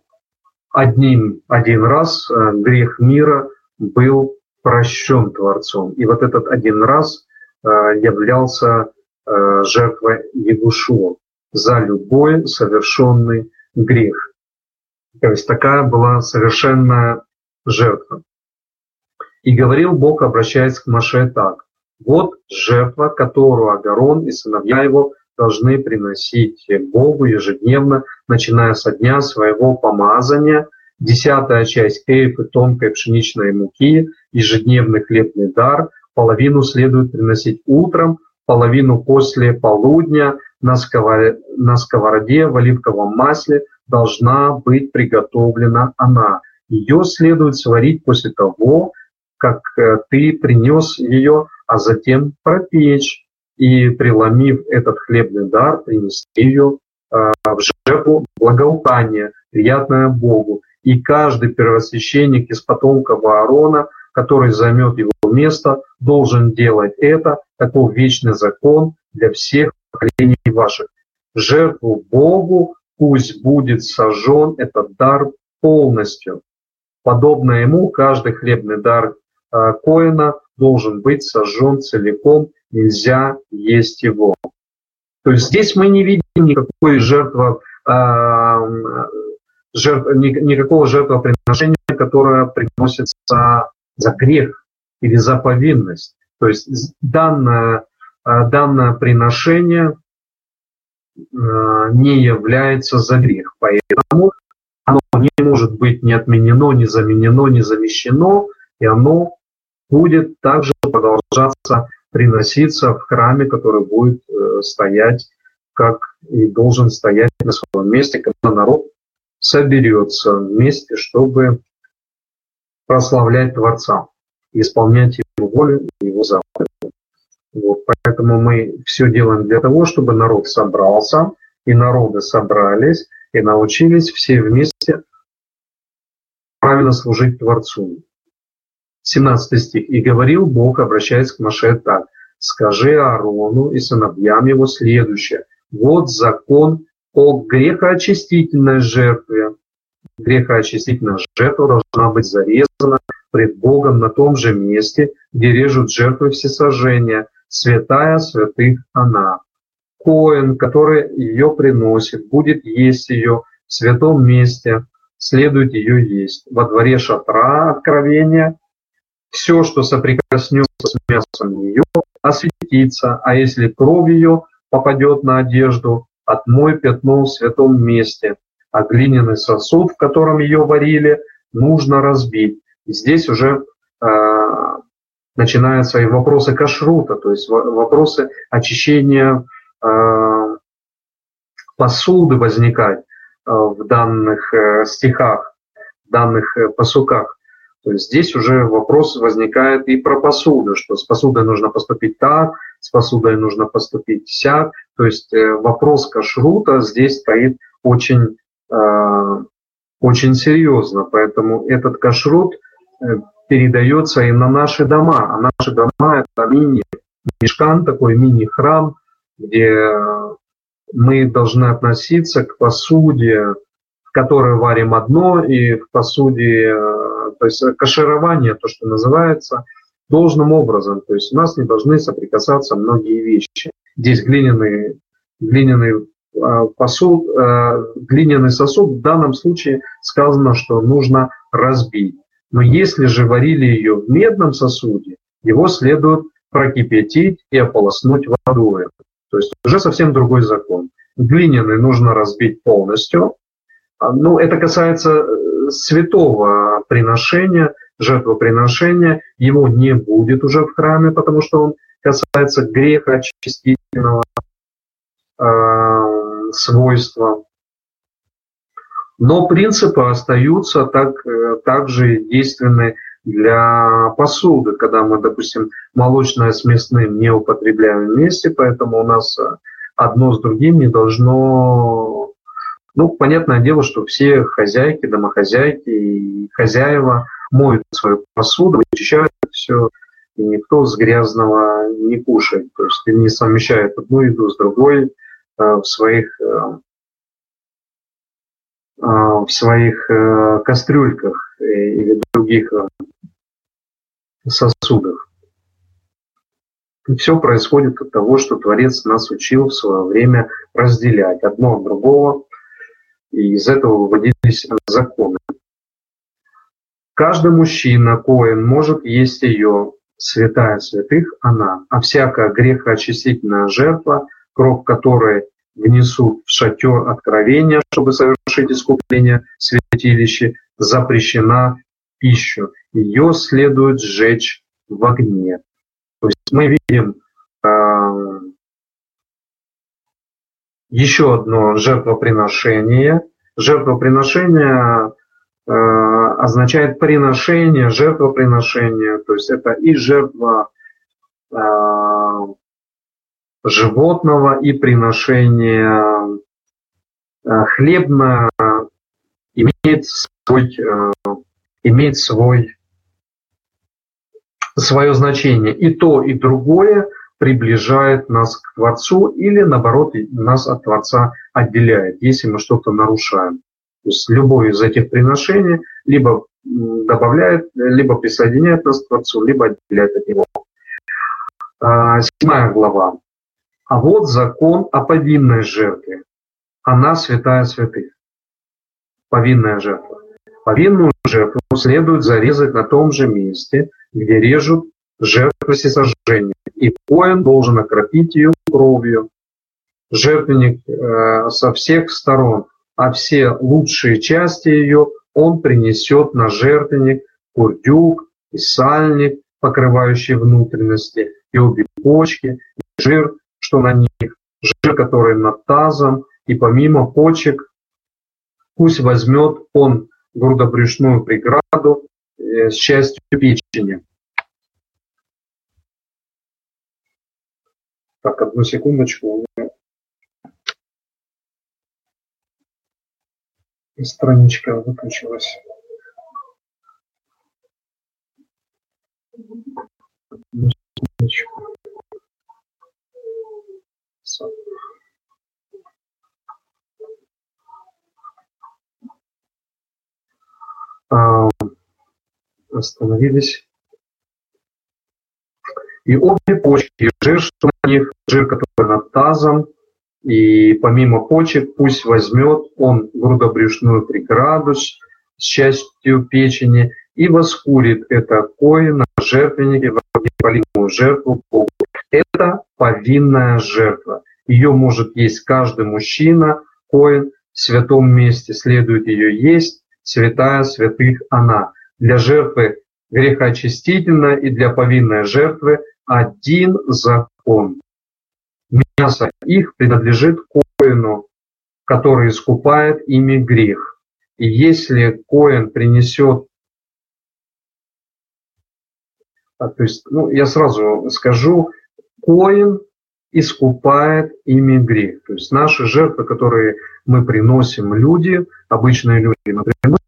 S1: одним, один раз э, грех мира был прощен Творцом. И вот этот один раз э, являлся э, жертвой Егушуа за любой совершенный грех. То есть такая была совершенная жертва. И говорил Бог, обращаясь к Маше так. Вот жертва, которую Агарон и сыновья его должны приносить Богу ежедневно, начиная со дня своего помазания, десятая часть эйфы тонкой пшеничной муки, ежедневный хлебный дар, половину следует приносить утром, половину после полудня на сковороде, в оливковом масле должна быть приготовлена она. Ее следует сварить после того, как э, ты принес ее, а затем пропечь и, преломив этот хлебный дар, принести ее а, в жертву благоухания, приятное Богу. И каждый первосвященник из потомков Аарона, который займет его место, должен делать это, такой вечный закон для всех поколений ваших. Жертву Богу пусть будет сожжен этот дар полностью. Подобно ему, каждый хлебный дар э, Коина должен быть сожжен целиком нельзя есть его. То есть здесь мы не видим никакой жертвы, э, жертв, никакого жертвоприношения, которое приносится за грех или за повинность. То есть данная данное приношение не является за грех. Поэтому оно не может быть ни отменено, ни заменено, ни замещено, и оно будет также продолжаться приноситься в храме, который будет э, стоять, как и должен стоять на своем месте, когда народ соберется вместе, чтобы прославлять Творца, исполнять Его волю и Его заповеди. Вот, поэтому мы все делаем для того, чтобы народ собрался, и народы собрались, и научились все вместе правильно служить Творцу. 17 стих. «И говорил Бог, обращаясь к Маше так, «Скажи Аарону и сыновьям его следующее. Вот закон о грехоочистительной жертве. Грехоочистительная жертва должна быть зарезана пред Богом на том же месте, где режут жертвы всесожжения. Святая святых она. Коин, который ее приносит, будет есть ее в святом месте, следует ее есть. Во дворе шатра откровения все, что соприкоснется с мясом ее, осветится, а если кровь ее попадет на одежду, отмой пятно в святом месте, а глиняный сосуд, в котором ее варили, нужно разбить. И здесь уже э, начинаются и вопросы кашрута, то есть вопросы очищения э, посуды возникать э, в данных э, стихах, в данных э, посуках. То есть здесь уже вопрос возникает и про посуду, что с посудой нужно поступить так, с посудой нужно поступить сяк. То есть э, вопрос кашрута здесь стоит очень, э, очень серьезно. Поэтому этот кашрут э, передается и на наши дома. А наши дома это мини-мешкан, такой мини-храм, где мы должны относиться к посуде, в которой варим одно, и в посуде то есть каширование, то, что называется, должным образом. То есть у нас не должны соприкасаться многие вещи. Здесь глиняный, глиняный а, посуд, а, глиняный сосуд, в данном случае сказано, что нужно разбить. Но если же варили ее в медном сосуде, его следует прокипятить и ополоснуть водой. То есть уже совсем другой закон. Глиняный нужно разбить полностью. А, ну, это касается э, святого приношения, жертвоприношения, его не будет уже в храме, потому что он касается греха очистительного э, свойства. Но принципы остаются так, э, также действенны для посуды, когда мы, допустим, молочное с мясным не употребляем вместе, поэтому у нас э, одно с другим не должно ну, понятное дело, что все хозяйки, домохозяйки и хозяева моют свою посуду, вычищают все, и никто с грязного не кушает. То есть не совмещает одну еду с другой э, в своих, э, э, в своих кастрюльках или других сосудах. И все происходит от того, что Творец нас учил в свое время разделять одно от другого, и из этого выводились законы. Каждый мужчина, коин, может есть ее, святая святых она, а всякая грехоочистительная жертва, кровь которой внесут в шатер откровения, чтобы совершить искупление святилища, запрещена пищу. Ее следует сжечь в огне. То есть мы видим э, еще одно жертвоприношение. Жертвоприношение э, означает приношение, жертвоприношение, то есть это и жертва э, животного, и приношение э, хлебное имеет свой, э, имеет свой, свое значение. И то, и другое – приближает нас к Творцу или, наоборот, нас от Творца отделяет, если мы что-то нарушаем. То есть любое из этих приношений либо добавляет, либо присоединяет нас к Творцу, либо отделяет от Него. А, седьмая глава. А вот закон о повинной жертве. Она святая святых. Повинная жертва. Повинную жертву следует зарезать на том же месте, где режут жертвы всесожжения, и коин должен окропить ее кровью. Жертвенник э, со всех сторон, а все лучшие части ее он принесет на жертвенник курдюк и сальник, покрывающий внутренности, и обе почки, и жир, что на них, жир, который над тазом, и помимо почек, пусть возьмет он грудобрюшную преграду э, с частью печени. Так, одну секундочку, страничка выключилась. А, остановились. И обе почки, жир, что на них, жир, который над тазом, и помимо почек пусть возьмет он грудобрюшную преграду с частью печени и воскурит это кое на жертвеннике в неполимую жертву Богу. Это повинная жертва. Ее может есть каждый мужчина, коин в святом месте следует ее есть, святая святых она. Для жертвы грехоочистительная и для повинной жертвы один закон. Мясо их принадлежит коину, который искупает ими грех. И если коин принесет, а, то есть, ну, я сразу скажу, коин искупает ими грех. То есть наши жертвы, которые мы приносим люди, обычные люди, мы приносим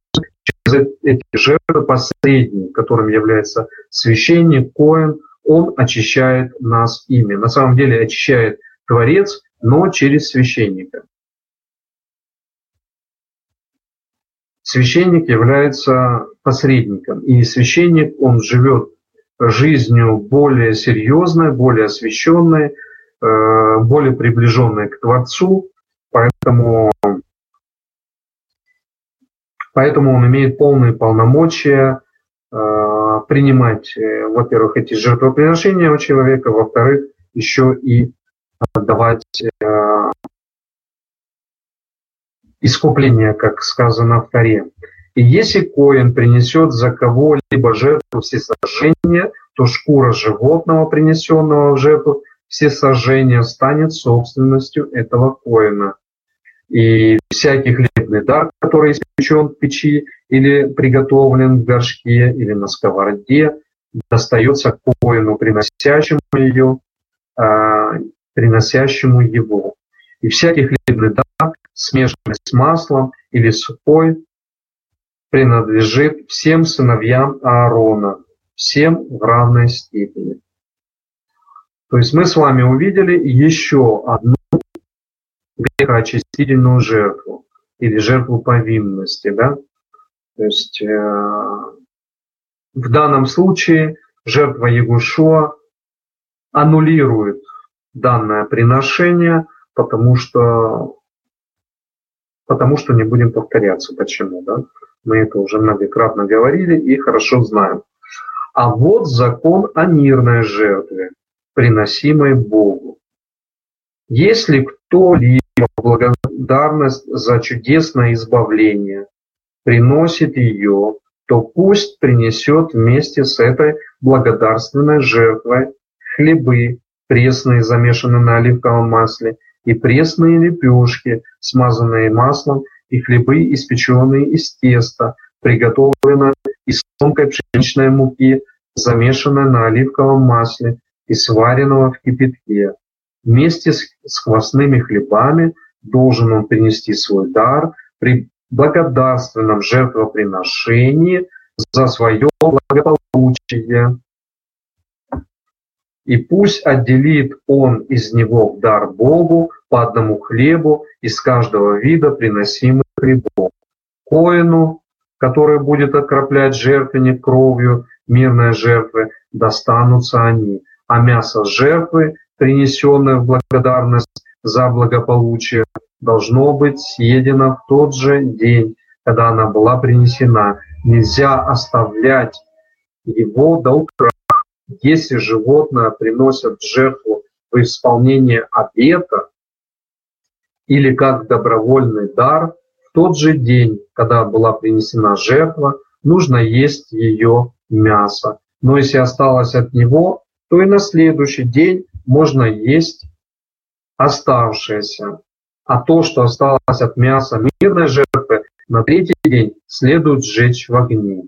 S1: через эти жертвы посредник, которым является священник, коин, он очищает нас ими. На самом деле очищает Творец, но через священника. Священник является посредником, и священник, он живет жизнью более серьезной, более освященной, э, более приближенной к Творцу, поэтому, поэтому он имеет полные полномочия принимать, э, во-первых, эти жертвоприношения у человека, во-вторых, еще и давать э, искупление, как сказано в Таре. И если коин принесет за кого-либо жертву всесожжения, то шкура животного, принесенного в жертву всесожжения, станет собственностью этого коина. И всякий хлебный дар, который испечен в печи или приготовлен в горшке или на сковороде, достается коину, приносящему ее, а, приносящему его. И всякий хлебный дар, смешанный с маслом или сухой, принадлежит всем сыновьям Аарона, всем в равной степени. То есть мы с вами увидели еще одну грехоочистительную жертву или жертву повинности. Да? То есть э, в данном случае жертва Ягушуа аннулирует данное приношение, потому что, потому что не будем повторяться. Почему? Да? Мы это уже многократно говорили и хорошо знаем. А вот закон о мирной жертве, приносимой Богу. Если кто-либо благодарность за чудесное избавление приносит ее, то пусть принесет вместе с этой благодарственной жертвой хлебы, пресные, замешанные на оливковом масле, и пресные лепешки, смазанные маслом, и хлебы, испеченные из теста, приготовленные из тонкой пшеничной муки, замешанной на оливковом масле и сваренного в кипятке. Вместе с, с квасными хлебами должен он принести свой дар при благодарственном жертвоприношении за свое благополучие и пусть отделит он из него дар Богу по одному хлебу из каждого вида приносимых хлебов. Коину, который будет окроплять жертвенник кровью мирной жертвы, достанутся они, а мясо жертвы, принесенное в благодарность за благополучие, должно быть съедено в тот же день, когда она была принесена. Нельзя оставлять его до утра, если животное приносят жертву в исполнение обета или как добровольный дар, в тот же день, когда была принесена жертва, нужно есть ее мясо. Но если осталось от него, то и на следующий день можно есть оставшееся. А то, что осталось от мяса мирной жертвы, на третий день следует сжечь в огне.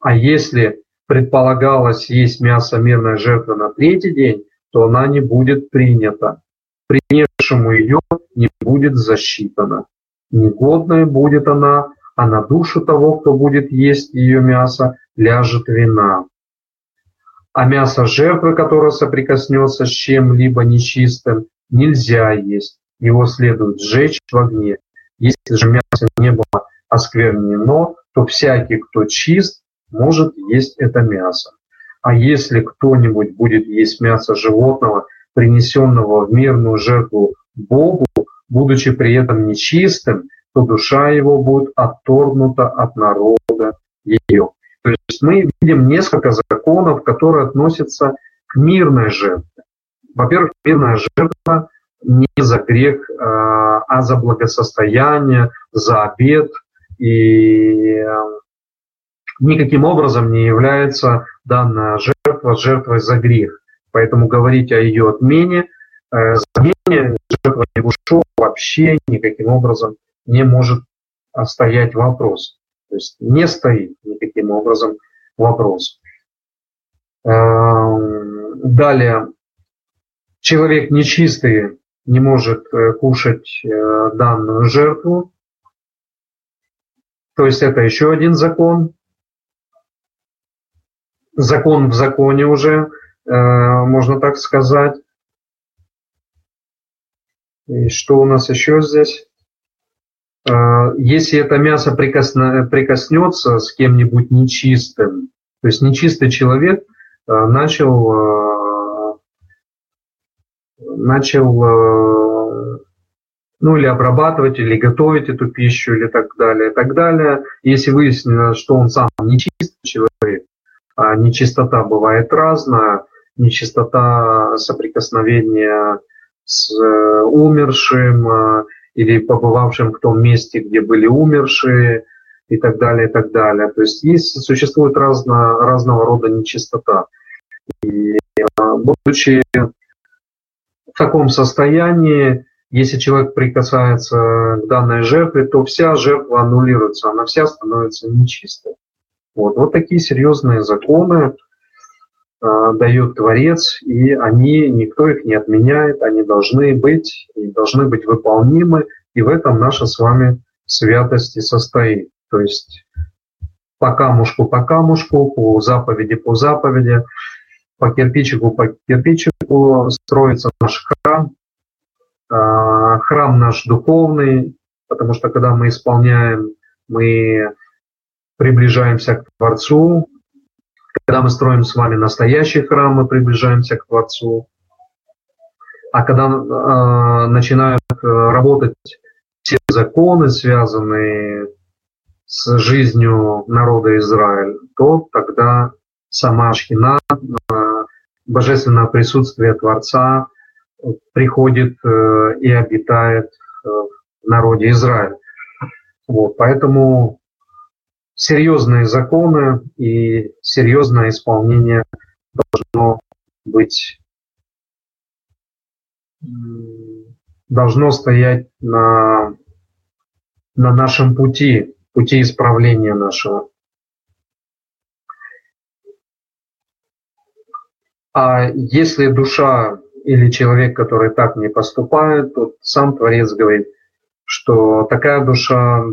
S1: А если предполагалось есть мясо мирной жертвы на третий день, то она не будет принята. Принесшему ее не будет засчитана. Негодной будет она, а на душу того, кто будет есть ее мясо, ляжет вина. А мясо жертвы, которое соприкоснется с чем-либо нечистым, нельзя есть. Его следует сжечь в огне. Если же мясо не было осквернено, то всякий, кто чист, может есть это мясо. А если кто-нибудь будет есть мясо животного, принесенного в мирную жертву Богу, будучи при этом нечистым, то душа его будет отторгнута от народа ее. То есть мы видим несколько законов, которые относятся к мирной жертве. Во-первых, мирная жертва не за грех, а, а за благосостояние, за обед и э, никаким образом не является данная жертва жертвой за грех. Поэтому говорить о ее отмене, э, замене жертвы Ягушо вообще никаким образом не может стоять вопрос. То есть не стоит никаким образом вопрос. Эм, далее, человек нечистый не может э, кушать э, данную жертву. То есть это еще один закон. Закон в законе уже, э, можно так сказать. И что у нас еще здесь? Если это мясо прикоснется с кем-нибудь нечистым, то есть нечистый человек начал начал э, ну или обрабатывать, или готовить эту пищу, или так далее, и так далее. Если выяснилось, что он сам нечистый человек, а нечистота бывает разная, нечистота соприкосновения с э, умершим э, или побывавшим в том месте, где были умершие, и так далее, и так далее. То есть есть, существует разно, разного рода нечистота. И будучи таком состоянии, если человек прикасается к данной жертве, то вся жертва аннулируется, она вся становится нечистой. Вот, вот такие серьезные законы э, дает Творец, и они, никто их не отменяет, они должны быть, и должны быть выполнимы, и в этом наша с вами святость и состоит. То есть по камушку по камушку, по заповеди по заповеди, по кирпичику по кирпичику строится наш храм. А, храм наш духовный, потому что когда мы исполняем, мы приближаемся к Творцу. Когда мы строим с вами настоящий храм, мы приближаемся к Творцу. А когда э, начинают работать все законы, связанные с жизнью народа Израиль, то тогда сама Шхина, божественное присутствие Творца приходит э, и обитает э, в народе Израиля. Вот, поэтому серьезные законы и серьезное исполнение должно быть, должно стоять на, на нашем пути, пути исправления нашего. А если душа или человек, который так не поступает, то сам Творец говорит, что такая душа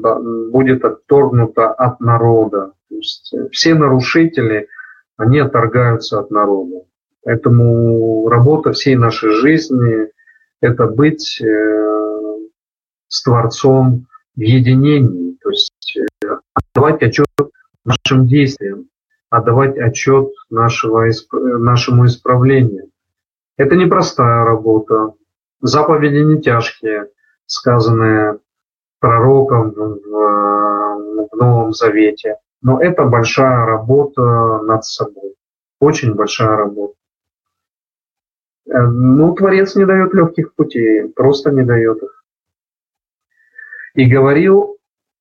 S1: будет отторгнута от народа. То есть э, все нарушители, они отторгаются от народа. Поэтому работа всей нашей жизни – это быть э, с Творцом в единении, то есть э, отдавать отчет нашим действиям отдавать отчет нашего, нашему исправлению. Это непростая работа. Заповеди не тяжкие, сказанные пророком в, в Новом Завете. Но это большая работа над собой. Очень большая работа. Э, ну, Творец не дает легких путей, просто не дает их. И говорил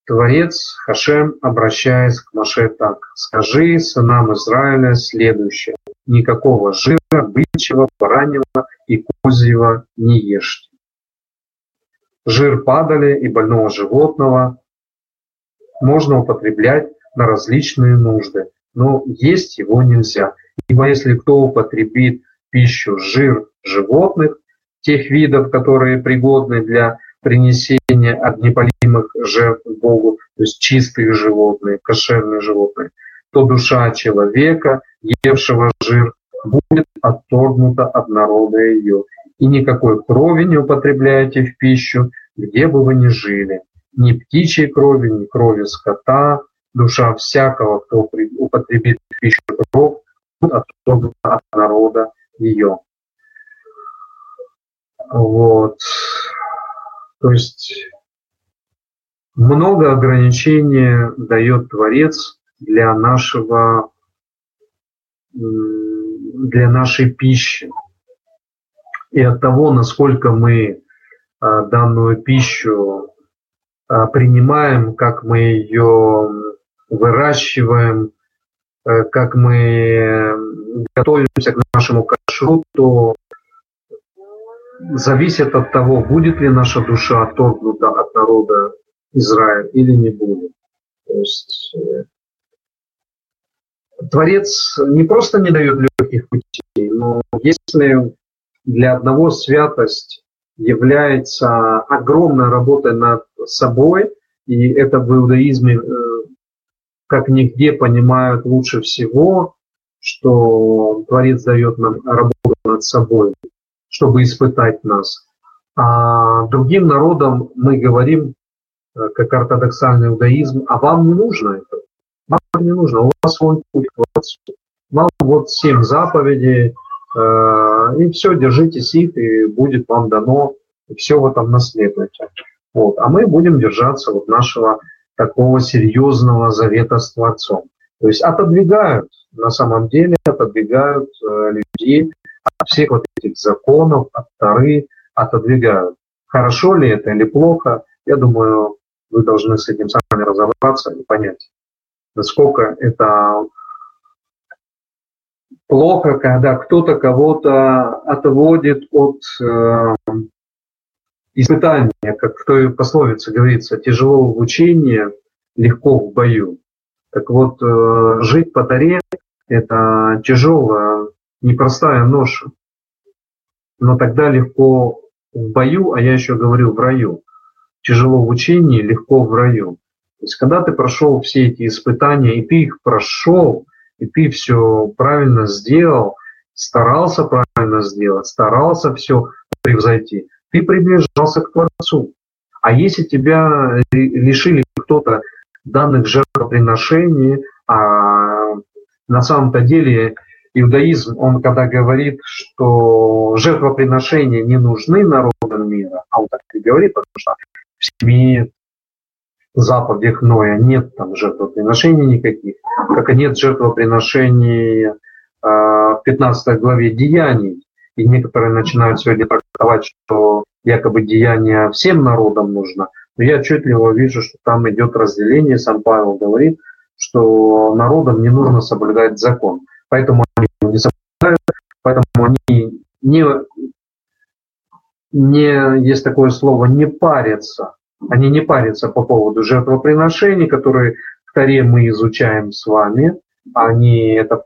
S1: Творец Хашем, обращаясь к Маше так, «Скажи сынам Израиля следующее, никакого жира, бычьего, бараньего и козьего не ешьте. Жир падали и больного животного можно употреблять на различные нужды, но есть его нельзя. Ибо если кто употребит пищу жир животных, тех видов, которые пригодны для принесения огнепалимых жертв Богу, то есть чистые животные, кошерные животные, то душа человека, евшего жир, будет отторгнута от народа ее. И никакой крови не употребляйте в пищу, где бы вы ни жили, ни птичьей крови, ни крови скота, душа всякого, кто употребит в пищу кровь, будет отторгнута от народа ее. Вот. То есть много ограничений дает Творец для нашего для нашей пищи. И от того, насколько мы а, данную пищу а, принимаем, как мы ее выращиваем, э, как мы готовимся к нашему кашруту, зависит от того, будет ли наша душа отторгнута от народа Израиля или не будет. То есть э, Творец не просто не дает легких путей, но если для одного святость является огромной работой над собой, и это в иудаизме э, как нигде понимают лучше всего, что Творец дает нам работу над собой, чтобы испытать нас. А другим народам мы говорим, как ортодоксальный иудаизм, а вам не нужно это. Вам не нужно, у вас свой путь к Творцу. Вам вот семь заповедей, э, и все, держитесь их, и будет вам дано, и все вы там наследуете. Вот. А мы будем держаться вот нашего такого серьезного завета с Творцом. То есть отодвигают, на самом деле отодвигают э, людей от всех вот этих законов, от Тары, отодвигают. Хорошо ли это или плохо, я думаю, вы должны с этим сами разобраться и понять насколько это плохо, когда кто-то кого-то отводит от э, испытания, как в той пословице говорится, тяжело в учении, легко в бою. Так вот, э, жить по таре – это тяжелая, непростая ноша. Но тогда легко в бою, а я еще говорю в раю. Тяжело в учении, легко в раю. То есть, когда ты прошел все эти испытания, и ты их прошел, и ты все правильно сделал, старался правильно сделать, старался все превзойти, ты приближался к Творцу. А если тебя лишили кто-то данных жертвоприношений, а на самом-то деле иудаизм, он когда говорит, что жертвоприношения не нужны народам мира, а он так и говорит, потому что в семье заповедях Ноя нет там жертвоприношений никаких, как и нет жертвоприношений э, в 15 главе Деяний. И некоторые начинают сегодня трактовать, что якобы деяния всем народам нужно. Но я отчетливо вижу, что там идет разделение. Сам Павел говорит, что народам не нужно соблюдать закон. Поэтому они не соблюдают, поэтому они не, не есть такое слово, не парятся они не парятся по поводу жертвоприношений, которые в Таре мы изучаем с вами. Они это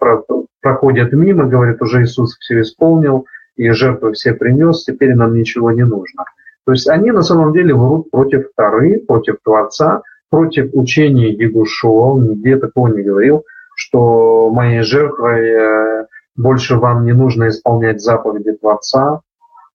S1: проходят мимо, говорят, уже Иисус все исполнил, и жертвы все принес, теперь нам ничего не нужно. То есть они на самом деле врут против Тары, против Творца, против учения Егушуа. Он нигде такого не говорил, что моей жертвой э, больше вам не нужно исполнять заповеди Творца,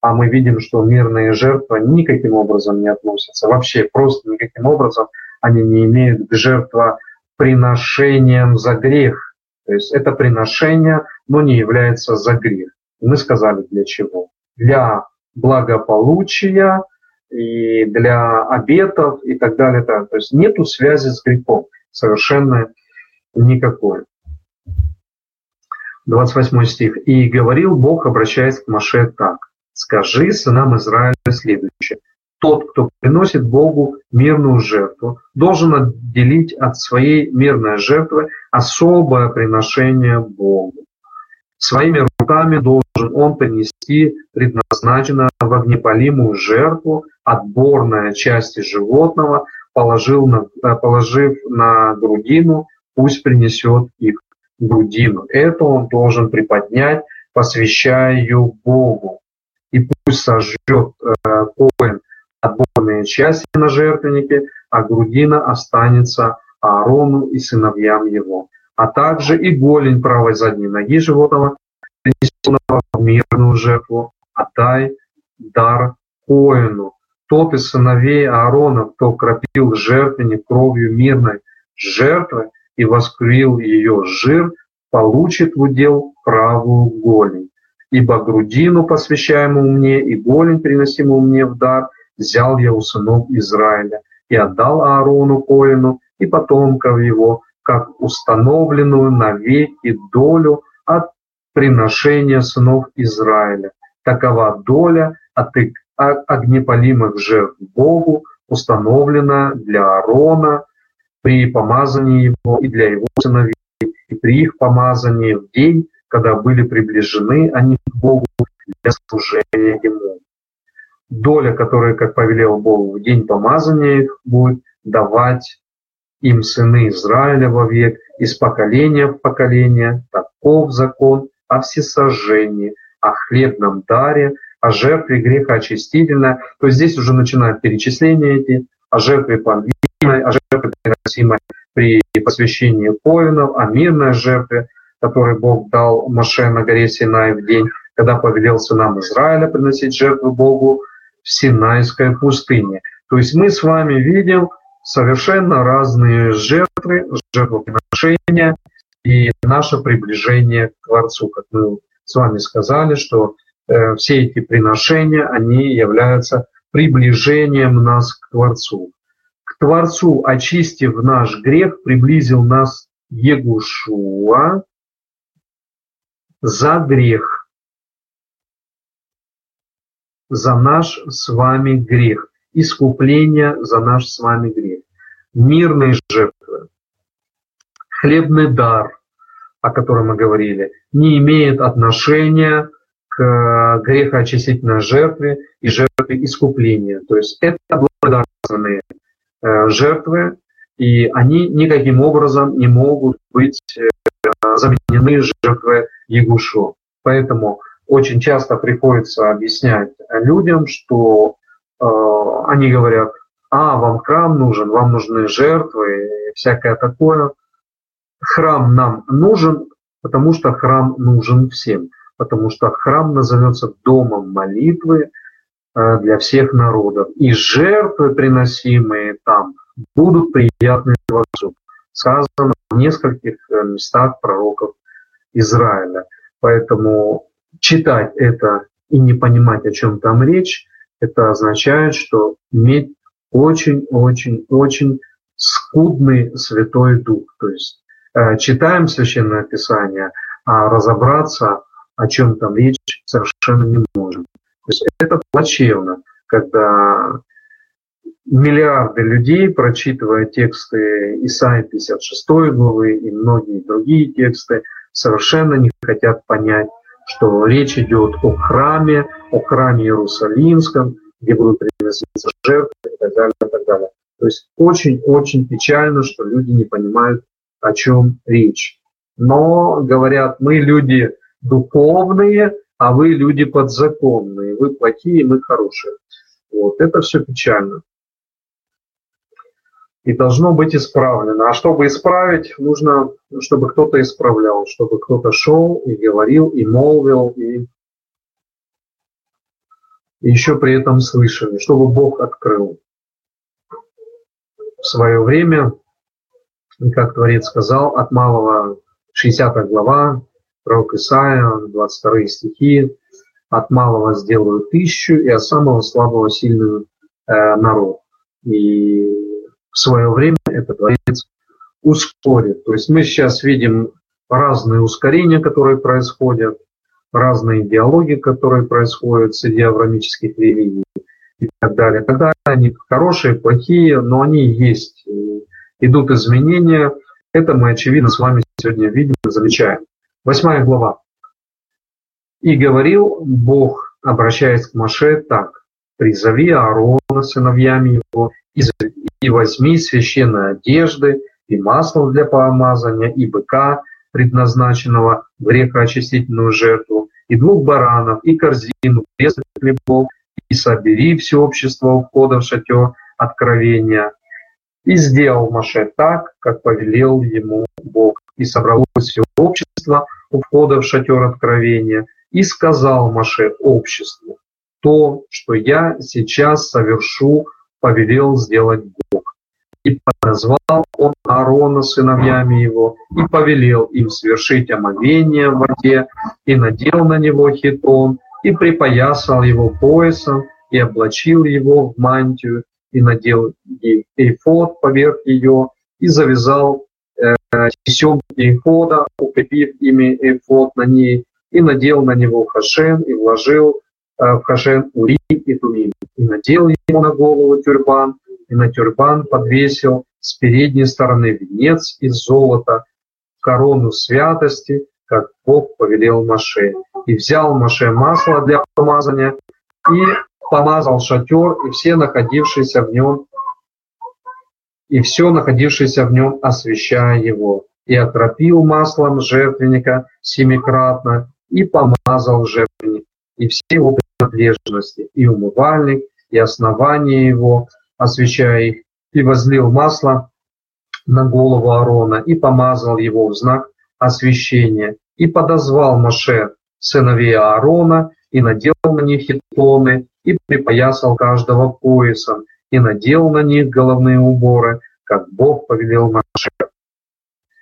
S1: а мы видим, что мирные жертвы никаким образом не относятся, вообще просто никаким образом они не имеют к жертвоприношениям за грех. То есть это приношение, но не является за грех. Мы сказали для чего? Для благополучия и для обетов и так далее. То есть нету связи с грехом совершенно никакой. 28 стих. «И говорил Бог, обращаясь к Маше так, «Скажи сынам Израиля следующее. Тот, кто приносит Богу мирную жертву, должен отделить от своей мирной жертвы особое приношение Богу. Своими руками должен он принести предназначенную в огнепалимую жертву отборная части животного, положил на, положив на грудину, пусть принесет их грудину. Это он должен приподнять, посвящая ее Богу. И пусть сожжет э, коин отборные части на жертвеннике, а грудина останется Аарону и сыновьям его. А также и голень правой задней ноги животного, принесенного в мирную жертву, отдай дар коину. Тот из сыновей Аарона, кто кропил жертвенник кровью мирной жертвы, и воскурил ее жир, получит в удел правую голень. Ибо грудину, посвящаемую мне, и голень, приносимую мне в дар, взял я у сынов Израиля и отдал Аарону Коину и потомков его, как установленную навеки долю от приношения сынов Израиля. Такова доля от огнепалимых жертв Богу, установлена для Аарона при помазании его и для его сыновей, и при их помазании в день, когда были приближены они к Богу для служения Ему. Доля, которая, как повелел Бог, в день помазания их будет давать им сыны Израиля вовек, из поколения в поколение, таков закон о всесожжении, о хлебном даре, о жертве греха очистительной. То есть здесь уже начинают перечисления эти, о жертве подвижной, о жертве приносимой при посвящении коинов, о мирной жертве, которую Бог дал Маше на горе Синай в день, когда повелел сынам Израиля приносить жертву Богу в Синайской пустыне. То есть мы с вами видим совершенно разные жертвы, жертвоприношения и наше приближение к Творцу. Как мы с вами сказали, что э, все эти приношения, они являются приближением нас к Творцу. К Творцу, очистив наш грех, приблизил нас Егушуа за грех, за наш с вами грех, искупление за наш с вами грех, мирные жертвы, хлебный дар, о котором мы говорили, не имеет отношения к грехоочистительной жертве и жертве искупления. То есть это благодарственные э, жертвы, и они никаким образом не могут быть э, заменены жертвой Ягушу. Поэтому очень часто приходится объяснять людям, что э, они говорят, а, вам храм нужен, вам нужны жертвы и всякое такое. Храм нам нужен, потому что храм нужен всем потому что храм назовется домом молитвы э, для всех народов. И жертвы, приносимые там, будут приятны Творцу. Сказано в нескольких э, местах пророков Израиля. Поэтому читать это и не понимать, о чем там речь, это означает, что иметь очень-очень-очень скудный Святой Дух. То есть э, читаем Священное Писание, а разобраться о чем там речь совершенно не можем. То есть это плачевно, когда миллиарды людей, прочитывая тексты Исаии 56 главы и многие другие тексты, совершенно не хотят понять, что речь идет о храме, о храме Иерусалимском, где будут приноситься жертвы и так далее, и так далее. То есть очень-очень печально, что люди не понимают, о чем речь. Но говорят, мы люди духовные, а вы люди подзаконные, вы плохие, мы хорошие. Вот, это все печально. И должно быть исправлено. А чтобы исправить, нужно, чтобы кто-то исправлял, чтобы кто-то шел и говорил, и молвил, и, еще при этом слышали, чтобы Бог открыл. В свое время, как Творец сказал, от малого 60 глава, пророк Исаия, 22 стихи, от малого сделаю тысячу, и от самого слабого сильную э, народ. И в свое время это Творец ускорит. То есть мы сейчас видим разные ускорения, которые происходят, разные диалоги, которые происходят среди аврамических религий и так далее. Когда они хорошие, плохие, но они есть. Идут изменения. Это мы, очевидно, с вами сегодня видим и замечаем. Восьмая глава. «И говорил Бог, обращаясь к Маше, так, призови Аарона сыновьями его, возьми священные одежды, и масло для помазания, и быка, предназначенного грехоочистительную жертву, и двух баранов, и корзину, пресных хлебов, и собери все общество у входа в шатер откровения. И сделал Маше так, как повелел ему Бог. И собралось все общество у входа в шатер откровения, и сказал Маше обществу, то, что я сейчас совершу, повелел сделать Бог. И подозвал он Аарона сыновьями его, и повелел им совершить омовение в воде, и надел на него хитон, и припоясал его поясом, и облачил его в мантию, и надел эйфод поверх ее, и завязал э, тесемки эйфода, укрепив ими эйфод на ней, и надел на него хашен, и вложил в хашен урим и тумим, и надел ему на голову тюрбан, и на тюрбан подвесил с передней стороны венец из золота, корону святости, как Бог повелел Маше. И взял Маше масло для помазания, и помазал шатер, и все находившиеся в нем, и все находившееся в нем, освящая его, и окропил маслом жертвенника семикратно, и помазал жертвенник, и все его принадлежности, и умывальник, и основание его, освещая их, и возлил масло на голову Аарона, и помазал его в знак освящения, и подозвал Моше сыновей Аарона, и надел на них хитоны, и припоясал каждого поясом, и надел на них головные уборы, как Бог повелел Моше.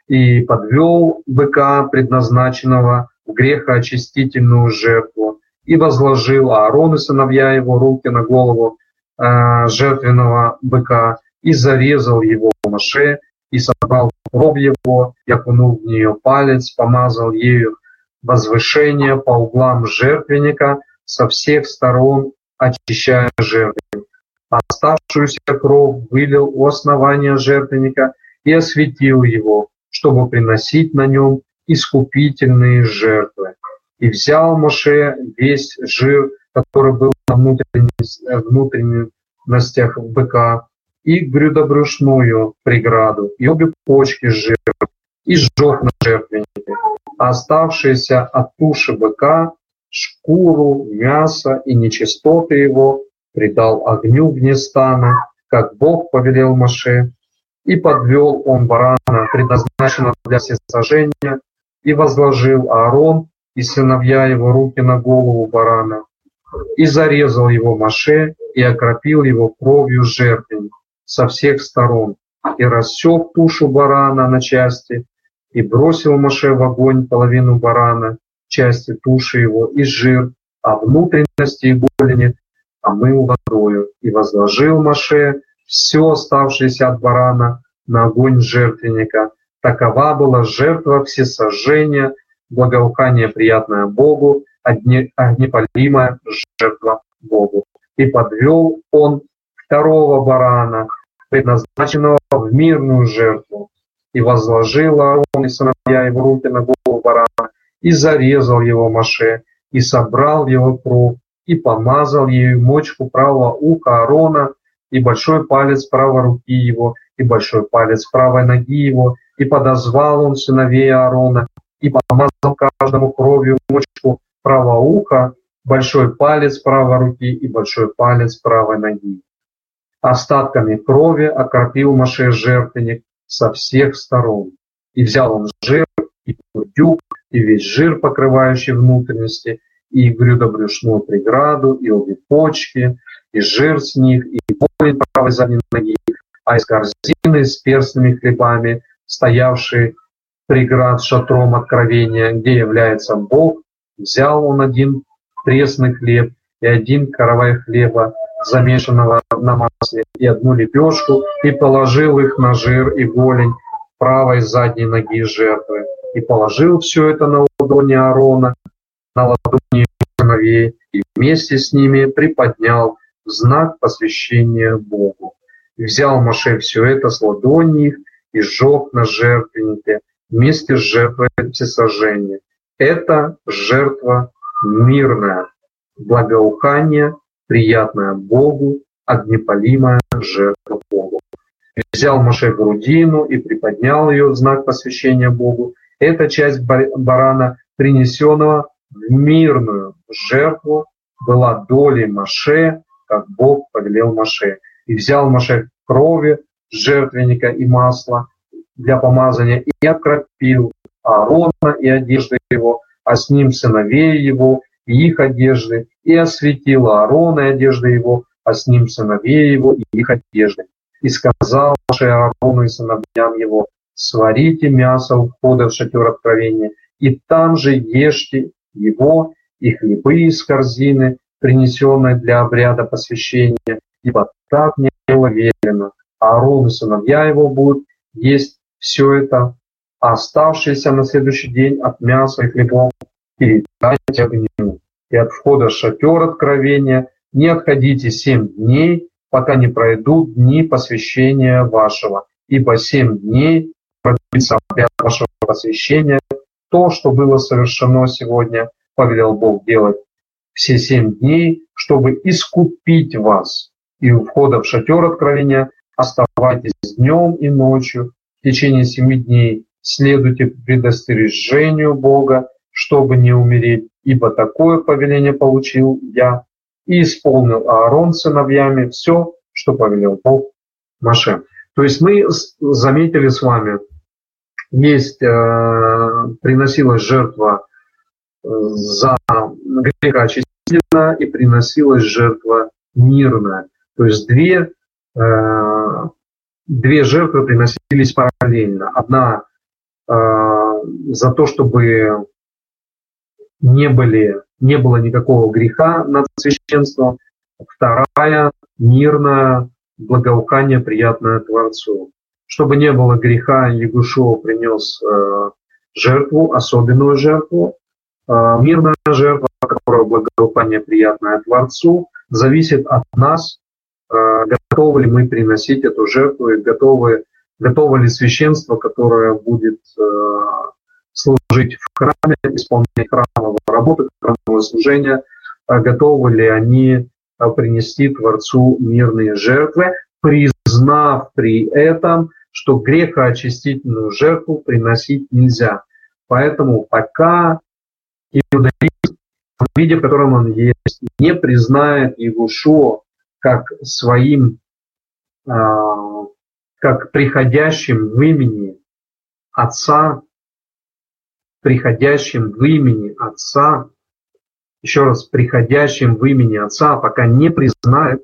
S1: И подвел быка, предназначенного в грехоочистительную жертву, и возложил Аарон и сыновья его руки на голову э, жертвенного быка, и зарезал его Моше, и собрал кровь его, и окунул в нее палец, помазал ею возвышение по углам жертвенника со всех сторон, очищая жертвенник. Оставшуюся кровь вылил у основания жертвенника и осветил его, чтобы приносить на нем искупительные жертвы. И взял Моше весь жир, который был на внутренностях быка, и грюдобрюшную преграду, и обе почки с жиром, и сжег на жертвеннике. А оставшиеся от туши быка, шкуру, мясо и нечистоты его предал огню вне стана, как Бог повелел Моше, и подвел он барана, предназначенного для всесожжения, и возложил Аарон и сыновья его руки на голову барана, и зарезал его Моше, и окропил его кровью жертвенник со всех сторон, и рассек тушу барана на части, и бросил Моше в огонь половину барана, части туши его и жир, а внутренности и голени омыл водою, и возложил Моше все оставшееся от барана на огонь жертвенника. Такова была жертва всесожжения, благоухание приятное Богу, огнепалимая жертва Богу. И подвел он второго барана, предназначенного в мирную жертву, и возложил Аарон и сыновья его руки на голову барана, и зарезал его Маше, и собрал его кровь, и помазал ею мочку правого уха Аарона, и большой палец правой руки его, и большой палец правой ноги его, и подозвал он сыновей Аарона, и помазал каждому кровью мочку правого уха, большой палец правой руки и большой палец правой ноги. Остатками крови окропил Маше жертвенник со всех сторон. И взял он жир, и курдюк, и весь жир, покрывающий внутренности, и грюдобрюшную преграду, и обе почки, и жир с них, и полень правой задней ноги, а из корзины с перстными хлебами, стоявший преград шатром откровения, где является Бог, взял он один пресный хлеб и один каравай хлеба, замешанного на масле, и одну лепешку, и положил их на жир и голень правой задней ноги жертвы. и положил все это на ладони Аарона, на ладони сыновей, и вместе с ними приподнял знак посвящения Богу. И взял Моше все это с ладони их и сжег на жертвеннике вместе с жертвой всесожжения. Это жертва мирная, благоухание, приятное Богу, огнепалимая жертва Богу. Взял Моше грудину и приподнял ее в знак посвящения Богу. Эта часть барана, принесенного в мирную жертву, была долей Моше, как Бог повелел Моше. И взял Моше крови жертвенника и масла для помазания и окропил Аарона и одежды его, а с ним сыновей его и их одежды, и осветил Аарона и одежды его, а с ним сыновей его и их одежды. И сказал Аарону и сыновьям его, сварите мясо у входа в шатер откровения, и там же ешьте его и хлебы из корзины, принесенной для обряда посвящения, ибо так мне было велено. Аарон и сыновья его будут есть все это, а оставшиеся на следующий день от мяса и хлебов передайте огню. И от входа в шатер откровения не отходите семь дней, пока не пройдут дни посвящения вашего, ибо семь дней продлится обряд вашего посвящения. То, что было совершено сегодня, повелел Бог делать все семь дней, чтобы искупить вас. И у входа в шатер откровения оставайтесь днем и ночью в течение семи дней. Следуйте предостережению Бога, чтобы не умереть, ибо такое повеление получил я и исполнил Аарон сыновьями все, что повелел Бог Маше. То есть мы заметили с вами, есть э, приносилась жертва э, за греха очистительная и приносилась жертва мирная. То есть две, э, две жертвы приносились параллельно. Одна э, за то, чтобы не, были, не было никакого греха над священством, вторая мирная, благоухание, приятное Творцу. Чтобы не было греха, Ягушуа принес э, жертву, особенную жертву. Э, мирная жертва, которая благоухание, приятное Творцу, зависит от нас, э, готовы ли мы приносить эту жертву и готовы, готово ли священство, которое будет э, служить в храме, исполнять храмовую работу, храмовое служение, а готовы ли они а, принести Творцу мирные жертвы, признав при этом, что грехоочистительную жертву приносить нельзя. Поэтому пока иудаизм, в виде, в котором он есть, не признает Егушо как своим, как приходящим в имени Отца приходящим в имени Отца, еще раз, приходящим в имени Отца, пока не признает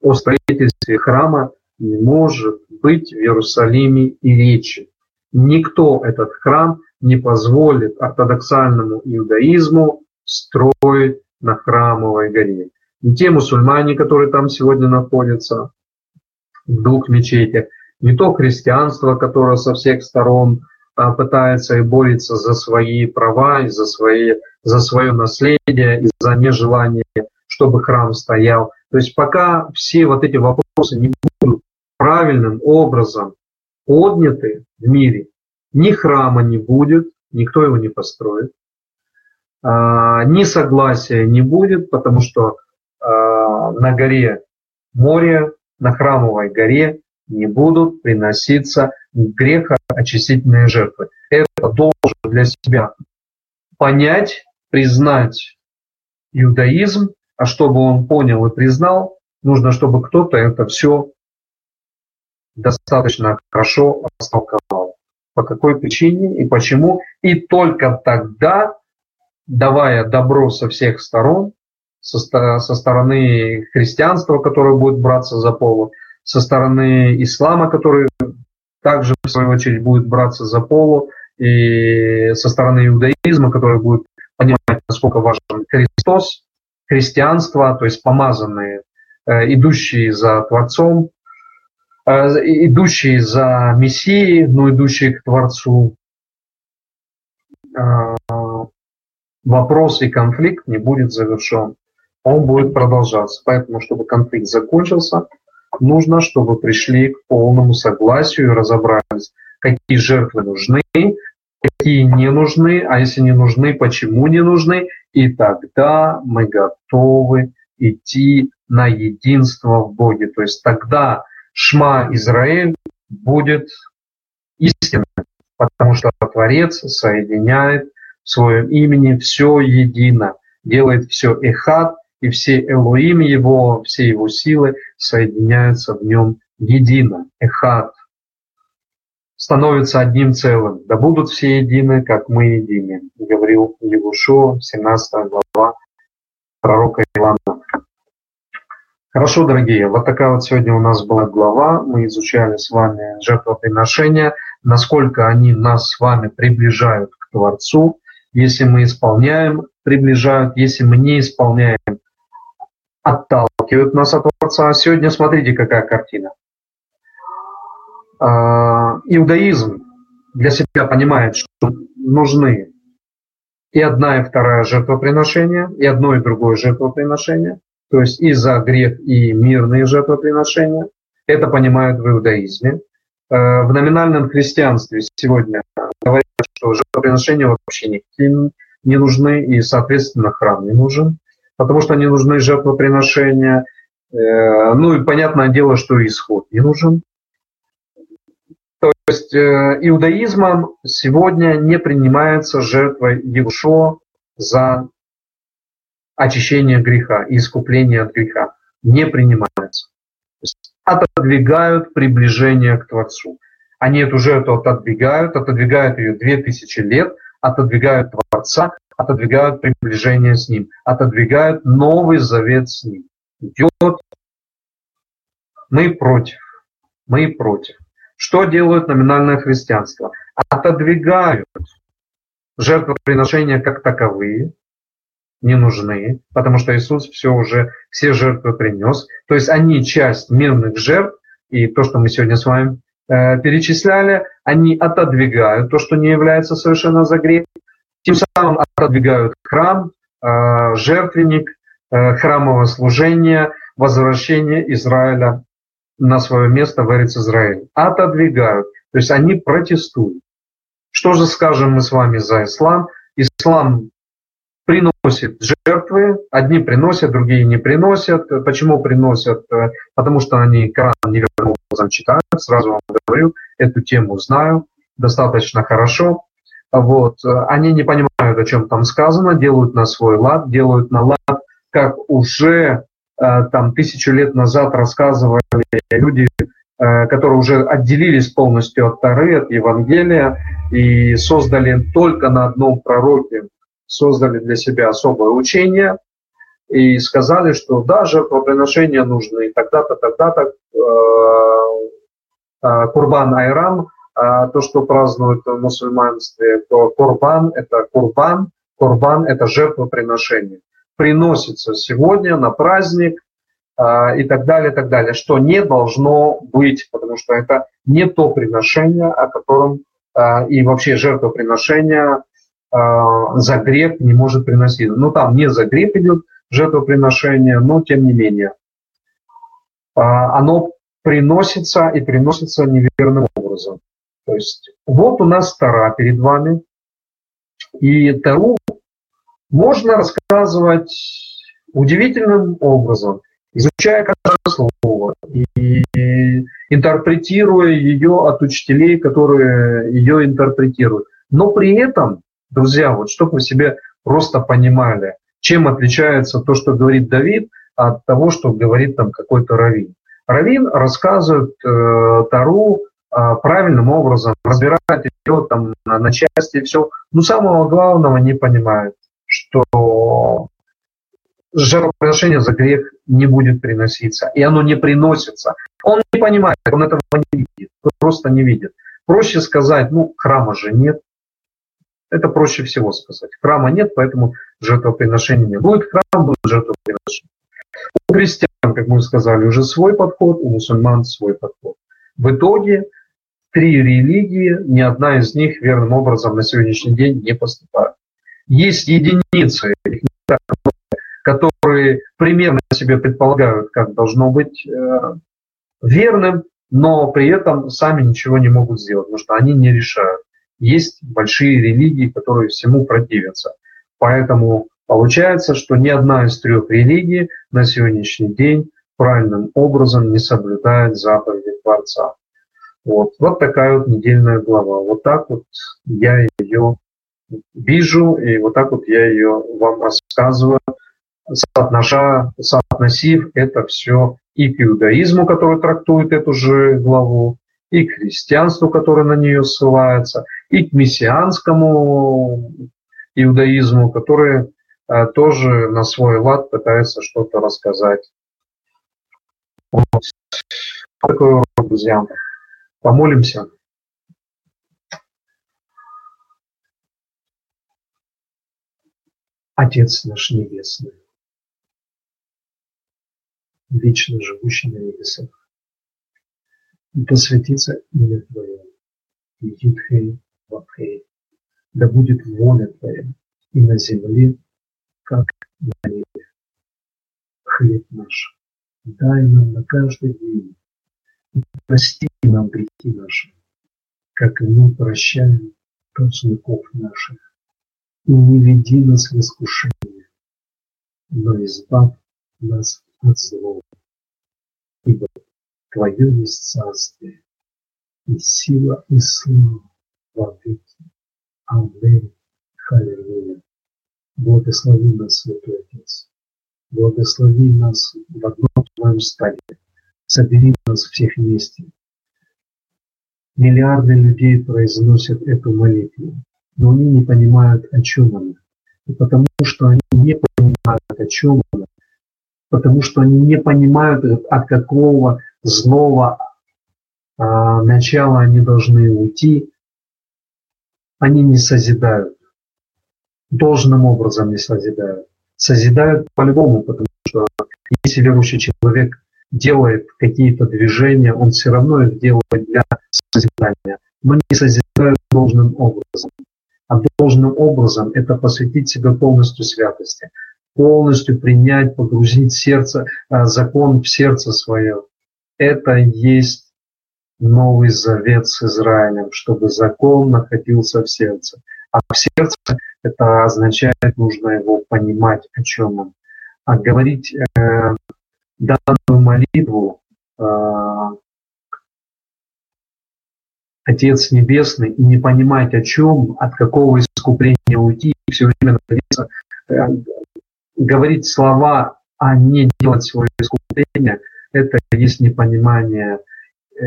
S1: о строительстве храма, не может быть в Иерусалиме и речи. Никто этот храм не позволит ортодоксальному иудаизму строить на храмовой горе. Не те мусульмане, которые там сегодня находятся, двух мечетях, не то христианство, которое со всех сторон а, пытается и борется за свои права, и за, свои, за свое наследие, и за нежелание, чтобы храм стоял. То есть пока все вот эти вопросы не будут правильным образом подняты в мире, ни храма не будет, никто его не построит, а, ни согласия не будет, потому что а, на горе море, на храмовой горе не будут приноситься грехоочистительные жертвы. Это должен для себя понять, признать иудаизм, а чтобы он понял и признал, нужно, чтобы кто-то это все достаточно хорошо растолковал. По какой причине и почему. И только тогда, давая добро со всех сторон, со, со стороны христианства, которое будет браться за полу, со стороны ислама, который также, в свою очередь, будет браться за полу, и со стороны иудаизма, который будет понимать, насколько важен Христос, христианство, то есть помазанные, э, идущие за Творцом, э, идущие за Мессией, но идущие к Творцу. вопрос и конфликт не будет завершен. Он будет продолжаться. Поэтому, чтобы конфликт закончился, нужно, чтобы пришли к полному согласию и разобрались, какие жертвы нужны, какие не нужны, а если не нужны, почему не нужны, и тогда мы готовы идти на единство в Боге. То есть тогда Шма Израиль будет истинным, потому что Творец соединяет в своем имени все едино, делает все эхат, и все Элоим его, все его силы соединяются в нем едино, эхат, становится одним целым. Да будут все едины, как мы едины, говорил Евушо, 17 глава пророка Ивана. Хорошо, дорогие, вот такая вот сегодня у нас была глава. Мы изучали с вами жертвоприношения, насколько они нас с вами приближают к Творцу. Если мы исполняем, приближают. Если мы не исполняем, отталкивают нас от Творца. Сегодня смотрите, какая картина. А, иудаизм для себя понимает, что нужны и одна, и вторая жертвоприношения, и одно, и другое жертвоприношение, то есть и за грех, и мирные жертвоприношения. Это понимают в иудаизме. Э, в номинальном христианстве сегодня говорят, что жертвоприношения вообще никаким не нужны, и, соответственно, храм не нужен потому что не нужны жертвоприношения. Э, ну и понятное дело, что исход не нужен. То есть э, иудаизмом сегодня не принимается жертва Евшо за очищение греха и искупление от греха. Не принимается. отодвигают приближение к Творцу. Они эту жертву отодвигают, отодвигают ее две тысячи лет, отодвигают Творца, отодвигают приближение с Ним, отодвигают Новый Завет с Ним. Идет. Мы против. Мы против. Что делают номинальное христианство? Отодвигают жертвоприношения как таковые, не нужны, потому что Иисус все уже, все жертвы принес. То есть они часть мирных жертв, и то, что мы сегодня с вами э, перечисляли, они отодвигают то, что не является совершенно за грех, тем самым отодвигают храм, э, жертвенник, э, храмовое служение, возвращение Израиля на свое место в Израиль. Отодвигают. То есть они протестуют. Что же скажем мы с вами за ислам? Ислам приносит жертвы, одни приносят, другие не приносят. Почему приносят? Э, потому что они Коран неверным образом читают. Сразу вам говорю, эту тему знаю достаточно хорошо. Вот. Они не понимают, о чем там сказано, делают на свой лад, делают на лад, как уже э, там тысячу лет назад рассказывали люди, э, которые уже отделились полностью от Тары, от Евангелия и создали только на одном пророке, создали для себя особое учение и сказали, что да, жертвоприношения нужны, тогда-то, тогда-то э, Курбан Айрам а то, что празднуют в мусульманстве, то курбан – это курбан, курбан – это жертвоприношение. Приносится сегодня на праздник а, и так далее, и так далее, что не должно быть, потому что это не то приношение, о котором а, и вообще жертвоприношение за грех не может приносить. Ну, там не за грех идет жертвоприношение, но тем не менее. Оно приносится и приносится неверным образом. То есть вот у нас Тара перед вами, и Тару можно рассказывать удивительным образом, изучая каждое слово и интерпретируя ее от учителей, которые ее интерпретируют. Но при этом, друзья, вот чтобы вы себе просто понимали, чем отличается то, что говорит Давид, от того, что говорит там какой-то раввин. Равин рассказывает э, Тару правильным образом, разбирать ее там на, на части все. Но самого главного не понимают, что жертвоприношение за грех не будет приноситься, и оно не приносится. Он не понимает, он этого не видит, просто не видит. Проще сказать, ну, храма же нет. Это проще всего сказать. Храма нет, поэтому жертвоприношения не будет. Храм будет жертвоприношение. У христиан, как мы сказали, уже свой подход, у мусульман свой подход. В итоге три религии, ни одна из них верным образом на сегодняшний день не поступает. Есть единицы, которые примерно себе предполагают, как должно быть э, верным, но при этом сами ничего не могут сделать, потому что они не решают. Есть большие религии, которые всему противятся. Поэтому получается, что ни одна из трех религий на сегодняшний день правильным образом не соблюдает заповеди Творца. Вот, вот такая вот недельная глава. Вот так вот я ее вижу, и вот так вот я ее вам рассказываю, соотноша, соотносив это все и к иудаизму, который трактует эту же главу, и к христианству, которое на нее ссылается, и к мессианскому иудаизму, который э, тоже на свой лад пытается что-то рассказать. Вот. Такой урок, друзья. Помолимся. Отец наш Небесный, вечно живущий на небесах, да святится имя Твое, Юдхей Вахей, да будет воля Твоя и на земле, как на небе. Хлеб наш дай нам на каждый день, и прости нам грехи наши, как и мы прощаем должников наших и не веди нас в искушение, но избавь нас от злого. Ибо Твое есть царствие, и сила, и слава во веки. Аминь. Халилуя. Благослови нас, Святой Отец. Благослови нас в одном Твоем стане. Собери нас всех вместе. Миллиарды людей произносят эту молитву но они не понимают, о чем она. И потому что они не понимают, о чем она, потому что они не понимают, от какого злого а, начала они должны уйти, они не созидают. Должным образом не созидают. Созидают по-любому, потому что если верующий человек делает какие-то движения, он все равно их делает для созидания, но не созидают должным образом а должным образом это посвятить себя полностью святости, полностью принять, погрузить сердце, а, закон в сердце свое. Это есть Новый Завет с Израилем, чтобы закон находился в сердце. А в сердце это означает, нужно его понимать, о чем он. А говорить э, данную молитву э, Отец Небесный и не понимать, о чем, от какого искупления уйти, и все время находиться, э, говорить слова, а не делать свое искупление, это есть непонимание э,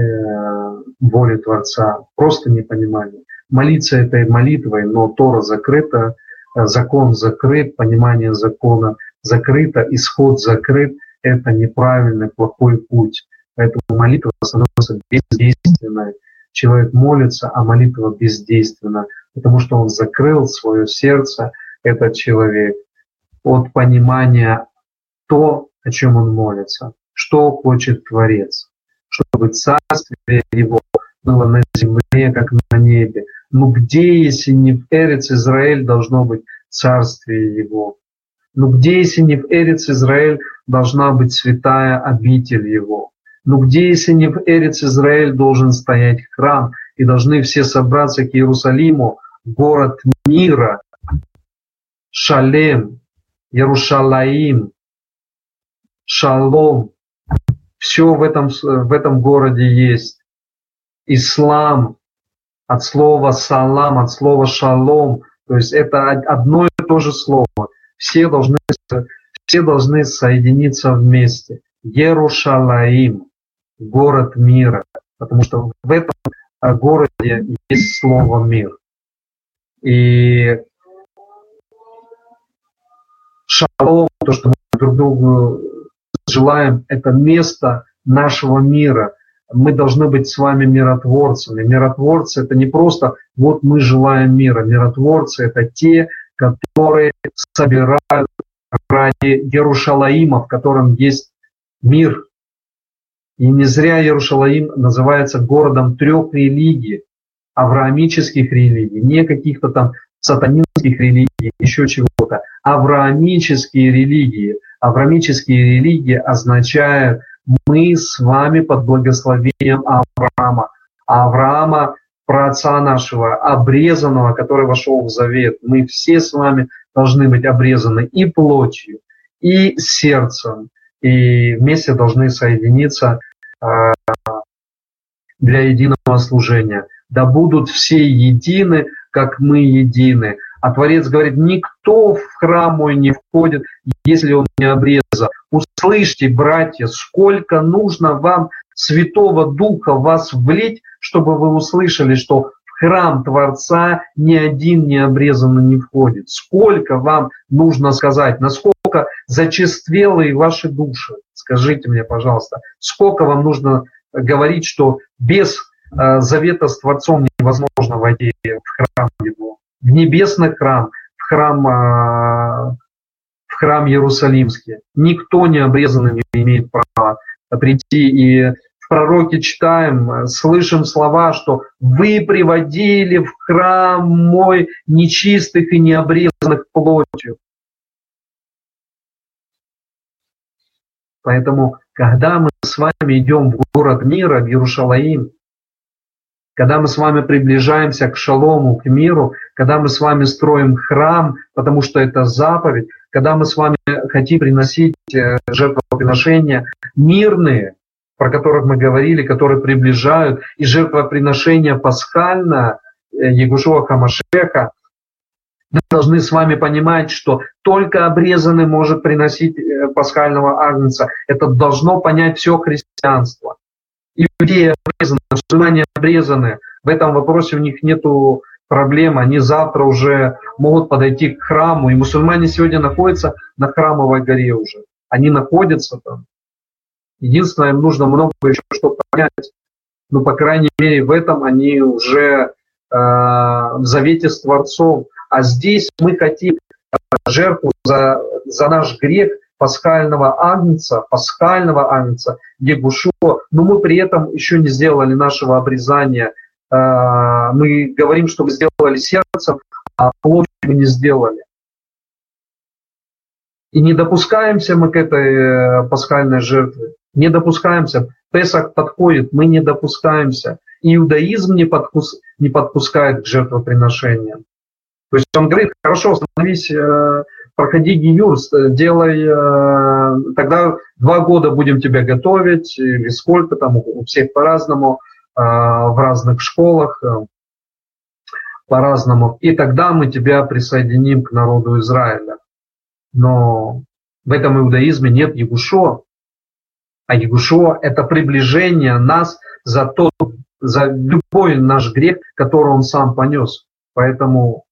S1: воли Творца, просто непонимание. Молиться этой молитвой, но Тора закрыта, э, закон закрыт, понимание закона закрыто, исход закрыт, это неправильный, плохой путь. Поэтому молитва становится бездейственной человек молится, а молитва бездейственна, потому что он закрыл свое сердце, этот человек, от понимания то, о чем он молится, что хочет Творец, чтобы царствие его было на земле, как на небе. Ну где, если не в Эрец Израиль, должно быть царствие его? Ну где, если не в Эрец Израиль, должна быть святая обитель его? Но где, если не в Эрец Израиль, должен стоять храм, и должны все собраться к Иерусалиму, город мира, Шалем, Ярушалаим, Шалом. Все в этом, в этом городе есть. Ислам, от слова салам, от слова шалом. То есть это одно и то же слово. Все должны, все должны соединиться вместе. Ерушалаим город мира, потому что в этом городе есть слово мир. И шалом, то, что мы друг другу желаем, это место нашего мира. Мы должны быть с вами миротворцами. Миротворцы это не просто вот мы желаем мира. Миротворцы это те, которые собирают ради Ярушалаима, в котором есть мир, И не зря Иерушалаим называется городом трех религий, авраамических религий, не каких-то там сатанинских религий, еще чего-то. Авраамические религии. Авраамические религии означают мы с вами под благословением Авраама. Авраама, праотца нашего, обрезанного, который вошел в завет. Мы все с вами должны быть обрезаны и плотью, и сердцем, и вместе должны соединиться а, для единого служения. Да будут все едины, как мы едины. А Творец говорит, никто в храм мой не входит, если он не обрезан. Услышьте, братья, сколько нужно вам Святого Духа вас влить, чтобы вы услышали, что храм Творца ни один необрезанный не входит. Сколько вам нужно сказать, насколько зачествелые ваши души? Скажите мне, пожалуйста, сколько вам нужно говорить, что без э, завета с Творцом невозможно войти в храм Его, в небесный храм, в храм, э, в храм Иерусалимский. Никто не обрезанный не имеет права прийти и в пророке читаем, слышим слова, что вы приводили в храм мой нечистых и необрезанных плотью. Поэтому, когда мы с вами идем в город мира, в Иерушалаим, когда мы с вами приближаемся к шалому, к миру, когда мы с вами строим храм, потому что это заповедь, когда мы с вами хотим приносить э, жертвоприношения мирные, про которых мы говорили, которые приближают, и жертвоприношение пасхальное э, Егушова Хамашеха, мы должны с вами понимать, что только обрезанный может приносить э, пасхального агнца. Это должно понять все христианство. Иудеи обрезаны, мусульмане обрезаны. В этом вопросе у них нет проблем. Они завтра уже могут подойти к храму. И мусульмане сегодня находятся на храмовой горе уже. Они находятся там. Единственное, им нужно много еще что понять. Но, по крайней мере, в этом они уже э, в завете с Творцом. А здесь мы хотим э, жертву за, за наш грех пасхального агнца, пасхального агнца, Егушо, но мы при этом еще не сделали нашего обрезания. Э, мы говорим, что мы сделали сердцем, а плоть мы не сделали. И не допускаемся мы к этой э, пасхальной жертве. Не допускаемся. Песах подходит, мы не допускаемся. Иудаизм не, подпус, не подпускает к жертвоприношениям. То есть он говорит, хорошо, становись, э, проходи гиюр, делай, э, тогда два года будем тебя готовить, или сколько там, у всех по-разному, в разных школах, по-разному. И тогда мы тебя присоединим к народу Израиля. Но в этом иудаизме нет Егушо. А Егушо – это приближение нас за, тот, за любой наш грех, который он сам понес. Поэтому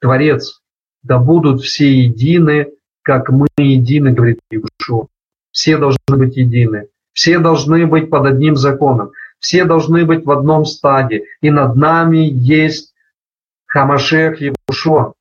S1: Творец, да будут все едины, как мы едины, говорит Егушо. Все должны быть едины. Все должны быть под одним законом. Все должны быть в одном стаде. И над нами есть Хамашех Егушо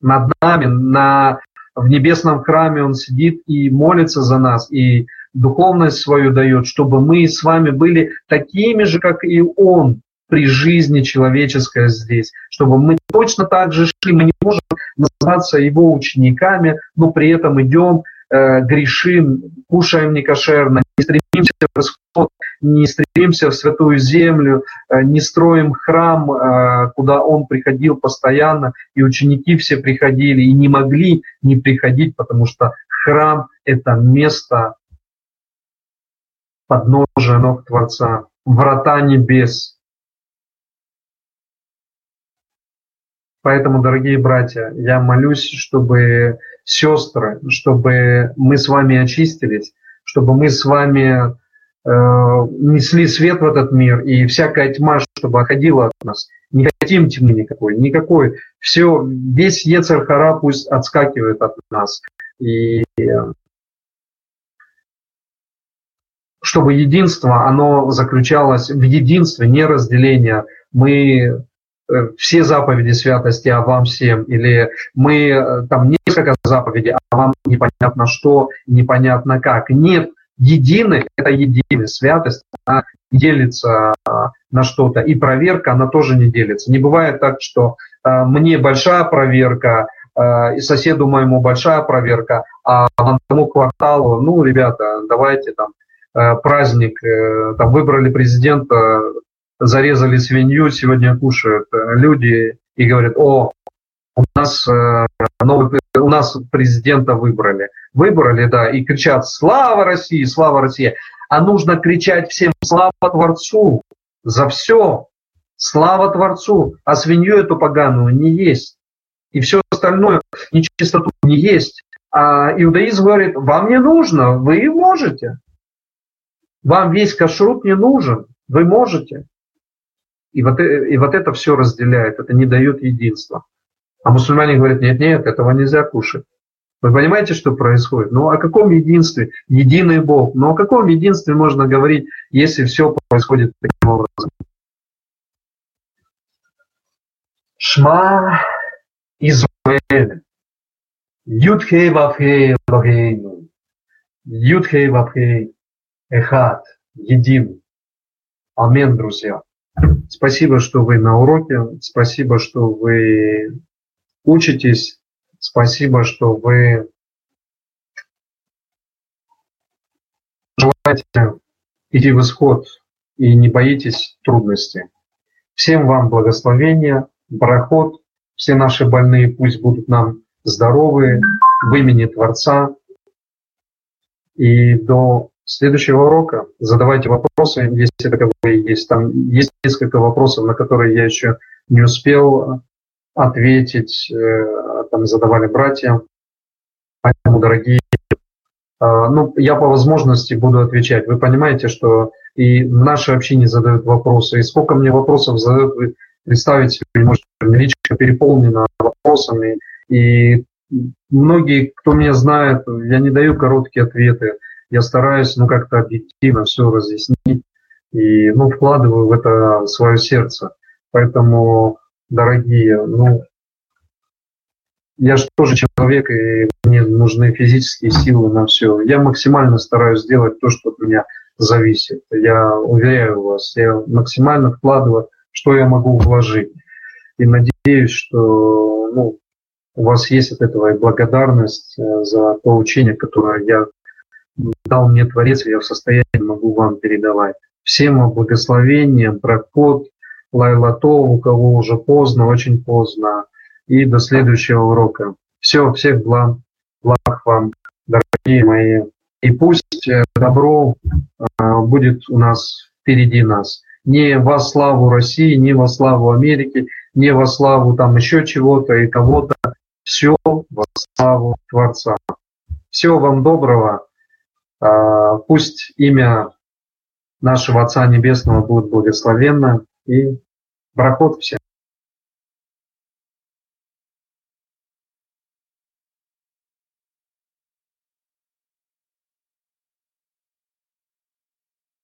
S1: над нами, на, в небесном храме Он сидит и молится за нас, и духовность свою дает, чтобы мы с вами были такими же, как и Он при жизни человеческой здесь, чтобы мы точно так же шли, мы не можем называться Его учениками, но при этом идем Э, грешим, кушаем некошерно, не стремимся в исход, не стремимся в святую землю, э, не строим храм, э, куда он приходил постоянно, и ученики все приходили и не могли не приходить, потому что храм – это место подножия ног Творца, врата небес – Поэтому, дорогие братья, я молюсь, чтобы сестры, чтобы мы с вами очистились, чтобы мы с вами э, несли свет в этот мир, и всякая тьма, чтобы оходила от нас. Не хотим тьмы никакой, никакой. Все, весь Ецархара пусть отскакивает от нас. И чтобы единство, оно заключалось в единстве, не разделение. Мы Э, все заповеди святости, а вам всем, или мы э, там несколько заповедей, а вам непонятно что, непонятно как. Нет едины, это единый, святость, она делится а, на что-то. И проверка, она тоже не делится. Не бывает так, что мне большая проверка, и соседу моему большая проверка, а тому кварталу, ну, ребята, давайте там праздник, э, там выбрали президента, зарезали свинью, сегодня кушают люди и говорят, о, у нас э, новый, у нас президента выбрали. Выбрали, да, и кричат «Слава России! Слава России!» А нужно кричать всем «Слава Творцу!» за все. Слава Творцу! А свинью эту поганую не есть. И все остальное, нечистоту не есть. А иудаизм говорит, вам не нужно, вы можете. Вам весь кашрут не нужен, вы можете. И вот, э, и вот это все разделяет, это не дает единства. А мусульмане говорят, нет, нет, этого нельзя кушать. Вы понимаете, что происходит? Ну о каком единстве? Единый Бог. Ну, о каком единстве можно говорить, если все происходит таким образом? Шма Израиль. Юдхей вавхей вавхейну. Юдхей вавхей эхат. Един. Амин, друзья. Спасибо, что вы на уроке. Спасибо, что вы учитесь. Спасибо, что вы желаете идти в исход и не боитесь трудностей. Всем вам благословения, проход. Все наши больные пусть будут нам здоровы в имени Творца. И до следующего урока задавайте вопросы, если таковые есть. Там есть несколько вопросов, на которые я еще не успел ответить, э, там задавали братья. Поэтому, дорогие, э, ну, я по возможности буду отвечать. Вы понимаете, что и в нашей общине задают вопросы, и сколько мне вопросов задают, вы представить себе не можете, личка переполнена вопросами, и многие, кто меня знает, я не даю короткие ответы, я стараюсь, ну, как-то объективно все разъяснить, и, ну, вкладываю в это свое сердце. Поэтому дорогие, ну, я же тоже человек, и мне нужны физические силы на все. Я максимально стараюсь сделать то, что от меня зависит. Я уверяю вас, я максимально вкладываю, что я могу вложить. И надеюсь, что ну, у вас есть от этого и благодарность э, за то учение, которое я дал мне Творец, я в состоянии могу вам передавать. Всем благословения, проход, Лайлато, у кого уже поздно, очень поздно. И до следующего урока. Все, всех благ, благ вам, дорогие мои. И пусть э, добро э, будет у нас впереди нас. Не во славу России, не во славу Америки, не во славу там еще чего-то и кого-то. Все во славу Творца. Всего вам доброго. Э, пусть имя нашего Отца Небесного будет благословенно и Проход всем.